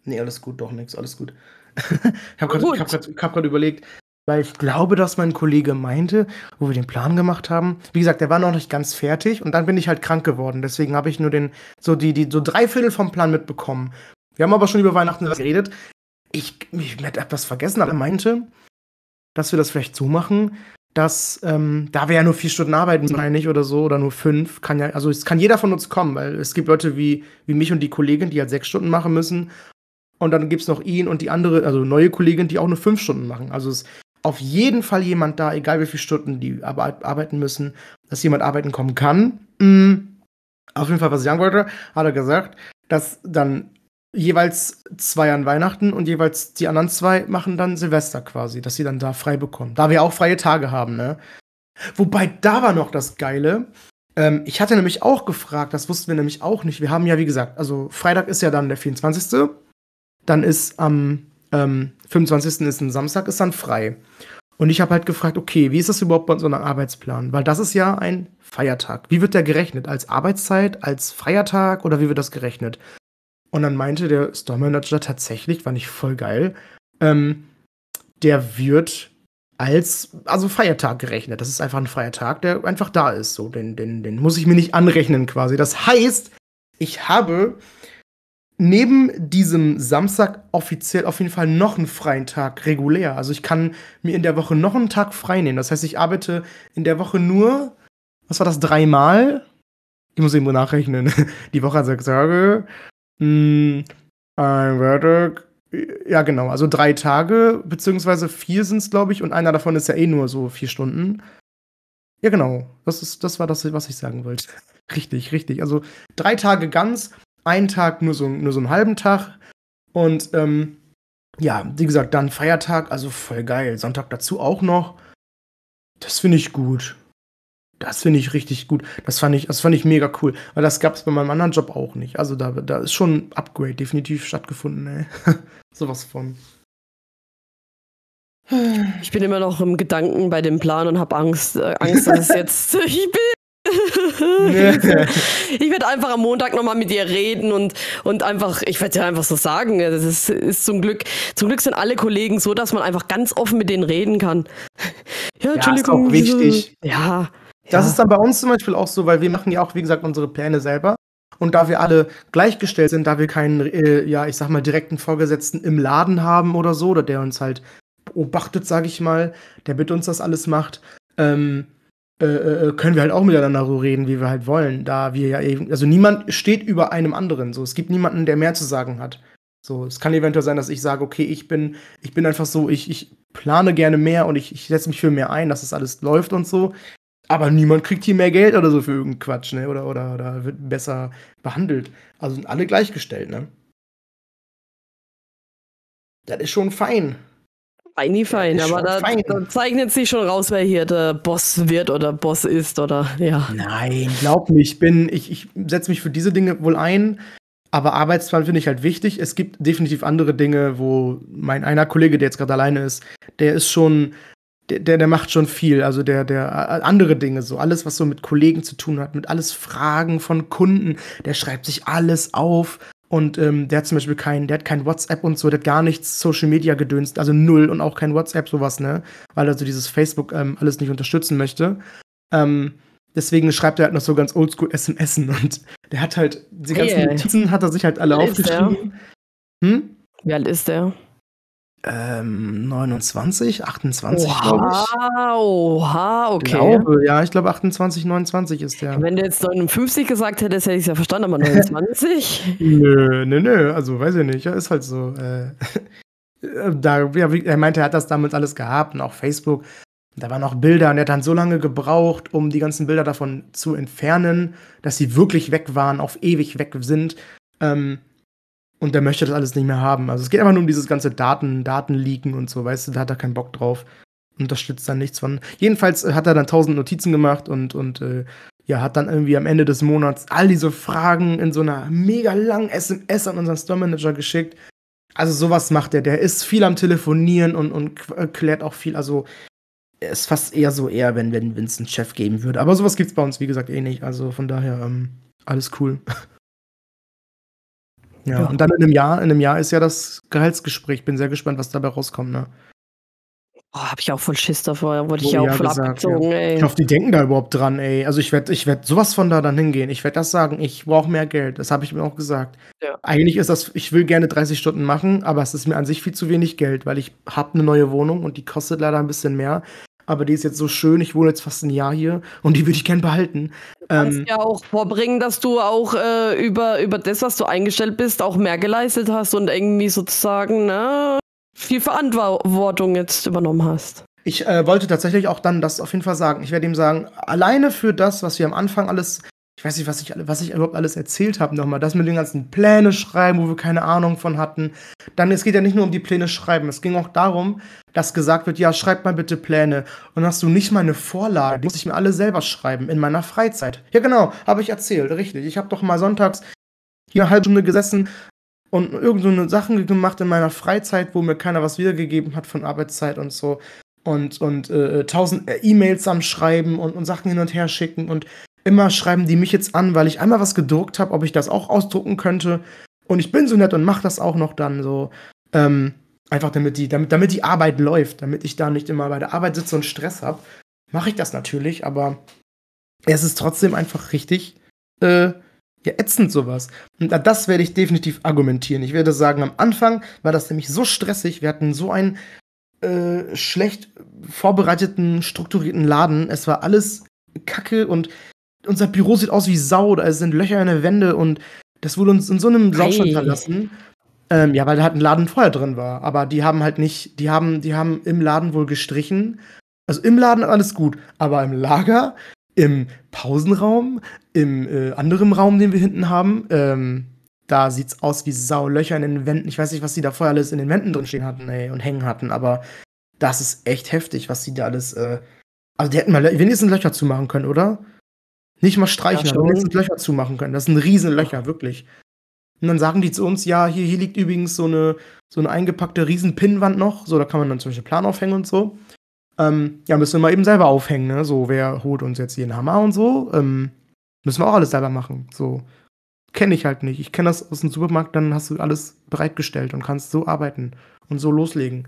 Nee, alles gut, doch nix, alles gut. ich habe gerade grad, hab grad überlegt, weil ich glaube, dass mein Kollege meinte, wo wir den Plan gemacht haben. Wie gesagt, der war noch nicht ganz fertig und dann bin ich halt krank geworden. Deswegen habe ich nur den, so die, die, so drei Viertel vom Plan mitbekommen. Wir haben aber schon über Weihnachten was geredet. Ich, ich hätte etwas vergessen, aber er meinte, dass wir das vielleicht so machen, dass, ähm, da wir ja nur vier Stunden arbeiten, meine ich, oder so, oder nur fünf, kann ja, also es kann jeder von uns kommen, weil es gibt Leute wie, wie mich und die Kollegin, die halt sechs Stunden machen müssen. Und dann gibt es noch ihn und die andere, also neue Kollegin, die auch nur fünf Stunden machen. Also es ist auf jeden Fall jemand da, egal wie viele Stunden die arbe- arbeiten müssen, dass jemand arbeiten kommen kann. Mm. Auf jeden Fall, was ich sagen wollte, hat er gesagt, dass dann jeweils zwei an Weihnachten und jeweils die anderen zwei machen dann Silvester quasi, dass sie dann da frei bekommen. Da wir auch freie Tage haben, ne? Wobei, da war noch das Geile. Ähm, ich hatte nämlich auch gefragt, das wussten wir nämlich auch nicht. Wir haben ja, wie gesagt, also Freitag ist ja dann der 24. Dann ist am ähm, 25. ist ein Samstag, ist dann frei. Und ich habe halt gefragt, okay, wie ist das überhaupt bei einem Arbeitsplan? Weil das ist ja ein Feiertag. Wie wird der gerechnet? Als Arbeitszeit, als Feiertag oder wie wird das gerechnet? Und dann meinte der Store Manager tatsächlich, fand ich voll geil, ähm, der wird als also Feiertag gerechnet. Das ist einfach ein Feiertag, der einfach da ist. So, den, den, den muss ich mir nicht anrechnen quasi. Das heißt, ich habe neben diesem Samstag offiziell auf jeden Fall noch einen freien Tag regulär. Also ich kann mir in der Woche noch einen Tag frei nehmen. Das heißt, ich arbeite in der Woche nur, was war das, dreimal? Ich muss irgendwo nachrechnen. Die Woche hat sechs Tage. Hm, ein Werktag. Ja, genau. Also drei Tage, beziehungsweise vier sind es, glaube ich, und einer davon ist ja eh nur so vier Stunden. Ja, genau. Das, ist, das war das, was ich sagen wollte. Richtig, richtig. Also drei Tage ganz, ein Tag nur so, nur so einen halben Tag. Und ähm, ja, wie gesagt, dann Feiertag, also voll geil. Sonntag dazu auch noch. Das finde ich gut. Das finde ich richtig gut. Das fand ich, das fand ich mega cool. Weil das gab es bei meinem anderen Job auch nicht. Also da, da ist schon ein Upgrade definitiv stattgefunden, ey. Sowas von. Ich bin immer noch im Gedanken bei dem Plan und habe Angst, äh, Angst, dass es jetzt. Ich bin. ich werde einfach am Montag nochmal mit ihr reden und, und einfach, ich werde ja einfach so sagen, das ist, ist zum Glück, zum Glück sind alle Kollegen so, dass man einfach ganz offen mit denen reden kann. Ja, ist Entschuldigung. auch wichtig. Ja. Das ja. ist dann bei uns zum Beispiel auch so, weil wir machen ja auch, wie gesagt, unsere Pläne selber. Und da wir alle gleichgestellt sind, da wir keinen, äh, ja, ich sag mal, direkten Vorgesetzten im Laden haben oder so, oder der uns halt beobachtet, sag ich mal, der mit uns das alles macht, ähm, äh, äh, können wir halt auch miteinander so reden, wie wir halt wollen. Da wir ja eben, also niemand steht über einem anderen. So, es gibt niemanden, der mehr zu sagen hat. So, es kann eventuell sein, dass ich sage, okay, ich bin, ich bin einfach so, ich, ich plane gerne mehr und ich, ich setze mich für mehr ein, dass das alles läuft und so. Aber niemand kriegt hier mehr Geld oder so für irgendeinen Quatsch, ne? Oder, oder, oder wird besser behandelt. Also sind alle gleichgestellt, ne? Das ist schon fein. Feini fein, aber da, fein. da, zeichnet sich schon raus, wer hier der Boss wird oder Boss ist oder ja. Nein, glaub mich, ich bin, ich, ich setze mich für diese Dinge wohl ein, aber Arbeitsplan finde ich halt wichtig. Es gibt definitiv andere Dinge, wo mein einer Kollege, der jetzt gerade alleine ist, der ist schon, der, der macht schon viel. Also der, der andere Dinge, so alles, was so mit Kollegen zu tun hat, mit alles Fragen von Kunden, der schreibt sich alles auf und ähm, der hat zum Beispiel kein, der hat kein WhatsApp und so, der hat gar nichts Social Media gedönst, also null und auch kein WhatsApp, sowas, ne? Weil er so dieses Facebook ähm, alles nicht unterstützen möchte. Ähm, deswegen schreibt er halt noch so ganz oldschool SMS und der hat halt, die ganzen Hey. Notizen hat er sich halt alle Wie aufgeschrieben. Hm? Wie alt ist der? Ähm, 29, 28, glaube ich. Oha, okay. Glaube, ja, ich glaube 28, 29 ist der. Wenn du jetzt 59 gesagt hättest, hätte ich es ja verstanden, aber 29? Nö, nö, nö, also weiß ich nicht, ja, ist halt so. Äh, da, ja, er meinte, er hat das damals alles gehabt und auch Facebook. Da waren auch Bilder und er hat dann so lange gebraucht, um die ganzen Bilder davon zu entfernen, dass sie wirklich weg waren, auf ewig weg sind. Ähm, und der möchte das alles nicht mehr haben. Also es geht einfach nur um dieses ganze Daten, Datenleaken und so, weißt du, da hat er keinen Bock drauf. Unterstützt dann nichts von. Jedenfalls äh, hat er dann tausend Notizen gemacht und, und äh, ja, hat dann irgendwie am Ende des Monats all diese Fragen in so einer mega langen SMS an unseren Store Manager geschickt. Also sowas macht er. Der ist viel am Telefonieren und, und äh, klärt auch viel. Also ist fast eher so eher, wenn wenn es einen Chef geben würde. Aber sowas gibt's bei uns, wie gesagt, eh nicht. Also von daher ähm, alles cool. ja, Ja. und dann in einem Jahr, in einem Jahr ist ja das Gehaltsgespräch. Bin sehr gespannt, was dabei rauskommt. Ne? Oh, hab ich auch voll Schiss davor. Da wurde ich Wurde ja auch ja voll gesagt, abgezogen, ey. Ich hoffe, die denken da überhaupt dran, ey. Also ich werde ich werd sowas von da dann hingehen. Ich werde das sagen, ich brauche mehr Geld. Das habe ich mir auch gesagt. Ja. Eigentlich ist das, ich will gerne 30 Stunden machen, aber es ist mir an sich viel zu wenig Geld, weil ich habe eine neue Wohnung und die kostet leider ein bisschen mehr. Aber die ist jetzt so schön, ich wohne jetzt fast ein Jahr hier und die würde ich gern behalten. kannst Ähm, ja auch vorbringen, dass du auch äh, über, über das, was du eingestellt bist, auch mehr geleistet hast und irgendwie sozusagen ne, viel Verantwortung jetzt übernommen hast. Ich äh, wollte tatsächlich auch dann das auf jeden Fall sagen. Ich werde ihm sagen, alleine für das, was wir am Anfang alles, ich weiß nicht, was ich, was ich überhaupt alles erzählt habe nochmal, das mit den ganzen Pläne schreiben, wo wir keine Ahnung von hatten. Dann, es geht ja nicht nur um die Pläne schreiben, es ging auch darum, dass gesagt wird, ja, schreib mal bitte Pläne. Und hast du nicht mal eine Vorlage, die muss ich mir alle selber schreiben, in meiner Freizeit. Ja, genau, habe ich erzählt, richtig. Ich habe doch mal sonntags hier eine halbe Stunde gesessen und irgend so Sachen gemacht in meiner Freizeit, wo mir keiner was wiedergegeben hat von Arbeitszeit und so und, und äh, tausend äh, E-Mails am Schreiben und, und Sachen hin und her schicken und immer schreiben die mich jetzt an, weil ich einmal was gedruckt habe, ob ich das auch ausdrucken könnte. Und ich bin so nett und mache das auch noch dann so. Ähm, einfach damit die, damit, damit die Arbeit läuft, damit ich da nicht immer bei der Arbeit sitze und Stress habe, mache ich das natürlich, aber es ist trotzdem einfach richtig äh, ja, ätzend sowas. Und das werde ich definitiv argumentieren. Ich werde sagen, am Anfang war das nämlich so stressig, wir hatten so ein äh, schlecht vorbereiteten, strukturierten Laden. Es war alles kacke und unser Büro sieht aus wie Sau, da sind Löcher in der Wände und das wurde uns in so einem Saustall Ei. verlassen. Ähm, ja, weil da halt ein Laden vorher drin war. Aber die haben halt nicht, die haben, die haben im Laden wohl gestrichen. Also im Laden alles gut, aber im Lager, im Pausenraum, im äh, anderen Raum, den wir hinten haben, ähm, da sieht's aus wie Sau, Löcher in den Wänden. Ich weiß nicht, was die da vorher alles in den Wänden drin stehen hatten, ey, und hängen hatten, aber das ist echt heftig, was die da alles, äh, also die hätten mal wenigstens Löcher zumachen können, oder? Nicht mal streichen, Ja, aber schon. wenigstens Löcher zumachen können. Das sind riesen Löcher, wirklich. Und dann sagen die zu uns, ja, hier, hier liegt übrigens so eine, so eine eingepackte riesen Pinnwand noch, so, da kann man dann zum Beispiel Plan aufhängen und so. Ähm, ja, müssen wir mal eben selber aufhängen, ne? So, wer holt uns jetzt hier einen Hammer und so? Ähm, müssen wir auch alles selber machen. So. Kenne ich halt nicht. Ich kenne das aus dem Supermarkt, dann hast du alles bereitgestellt und kannst so arbeiten und so loslegen.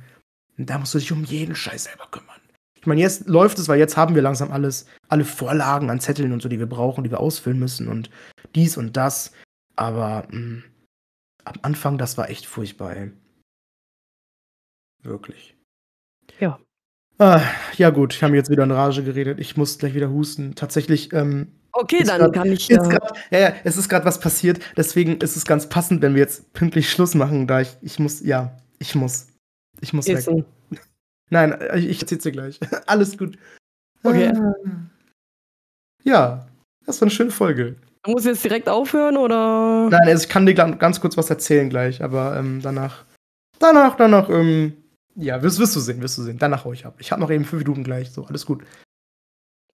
Und da musst du dich um jeden Scheiß selber kümmern. Ich meine, jetzt läuft es, weil jetzt haben wir langsam alles, alle Vorlagen an Zetteln und so, die wir brauchen, die wir ausfüllen müssen und dies und das. Aber mh, am Anfang, das war echt furchtbar, ey. Wirklich. Ja. Ah, ja gut, ich habe jetzt wieder in Rage geredet. Ich muss gleich wieder husten. Tatsächlich, ähm, Okay, Ist dann grad- kann ich. ist Äh, grad, ja, ja, es ist gerade was passiert. Deswegen ist es ganz passend, wenn wir jetzt pünktlich Schluss machen, da ich, ich muss, ja, ich muss. Ich muss weg. essen. Nein, äh, ich erzähl's dir gleich. Alles gut. Okay. Ah. Ja, das war eine schöne Folge. Du musst jetzt direkt aufhören oder? Nein, also ich kann dir ganz kurz was erzählen gleich, aber ähm, danach, danach, danach, ähm, Ja, wirst, wirst du sehen, wirst du sehen. Danach hau ich ab. Ich habe noch eben fünf Minuten gleich, so, alles gut.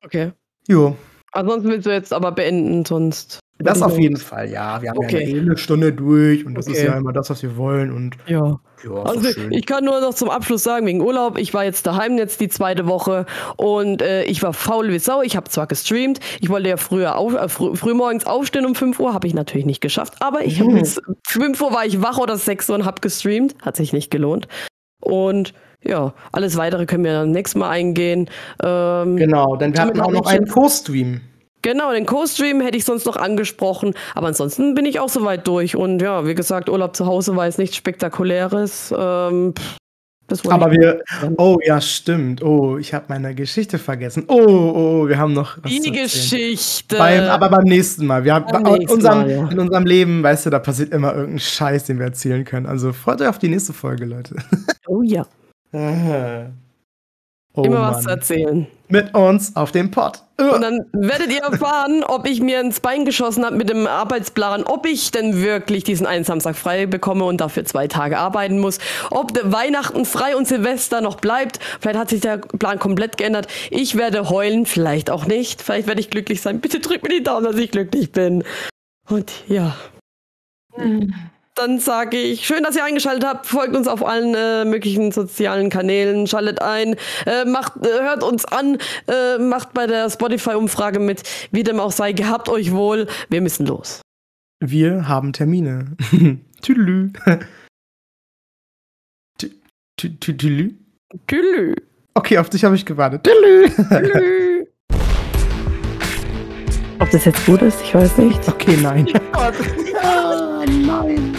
Okay. Jo. Ansonsten willst du jetzt aber beenden, sonst. Das auf jeden Fall, ja. Wir haben Okay. ja eine Stunde durch und das ist Okay. ja immer das, was wir wollen. Und Ja. ja, ist Also ich kann nur noch zum Abschluss sagen, wegen Urlaub, ich war jetzt daheim jetzt die zweite Woche und äh, ich war faul wie Sau. Ich habe zwar gestreamt, ich wollte ja früher auf, äh, früh, frühmorgens aufstehen um 5 Uhr, habe ich natürlich nicht geschafft, aber ich habe Mhm. bis 5 Uhr war ich wach oder 6 Uhr und habe gestreamt, hat sich nicht gelohnt. Und ja, alles weitere können wir dann nächstes Mal eingehen. Ähm, Genau, denn wir hatten auch noch einen Co-Stream. Genau, den Co-Stream hätte ich sonst noch angesprochen. Aber ansonsten bin ich auch soweit durch. Und ja, wie gesagt, Urlaub zu Hause war jetzt nichts Spektakuläres. Ähm, Aber wir. Oh ja, stimmt. Oh, ich habe meine Geschichte vergessen. Oh, oh, wir haben noch. Die. Geschichte. Beim, aber beim nächsten Mal. Wir haben, in, unserem, Mal, ja. in unserem Leben, weißt du, da passiert immer irgendein Scheiß, den wir erzählen können. Also freut euch auf die nächste Folge, Leute. oh ja, Oh, immer was zu Mann. erzählen. Mit uns auf dem Pod. Und dann werdet ihr erfahren, ob ich mir ins Bein geschossen habe mit dem Arbeitsplan, ob ich denn wirklich diesen einen Samstag frei bekomme und dafür zwei Tage arbeiten muss, ob der Weihnachten frei und Silvester noch bleibt. Vielleicht hat sich der Plan komplett geändert. Ich werde heulen, vielleicht auch nicht. Vielleicht werde ich glücklich sein. Bitte drück mir die Daumen, dass ich glücklich bin. Und ja. Dann sage ich, schön, dass ihr eingeschaltet habt. Folgt uns auf allen äh, möglichen sozialen Kanälen, schaltet ein, äh, macht, äh, hört uns an, äh, macht bei der Spotify-Umfrage mit, wie dem auch sei. Gehabt euch wohl. Wir müssen los. Wir haben Termine. Tüdelü. Tü- tü- tü- Tüdelü. Tschüss. Okay, auf dich habe ich gewartet. Tüdelü. Ob das jetzt gut ist, ich weiß nicht. Okay, nein. Ah, nein.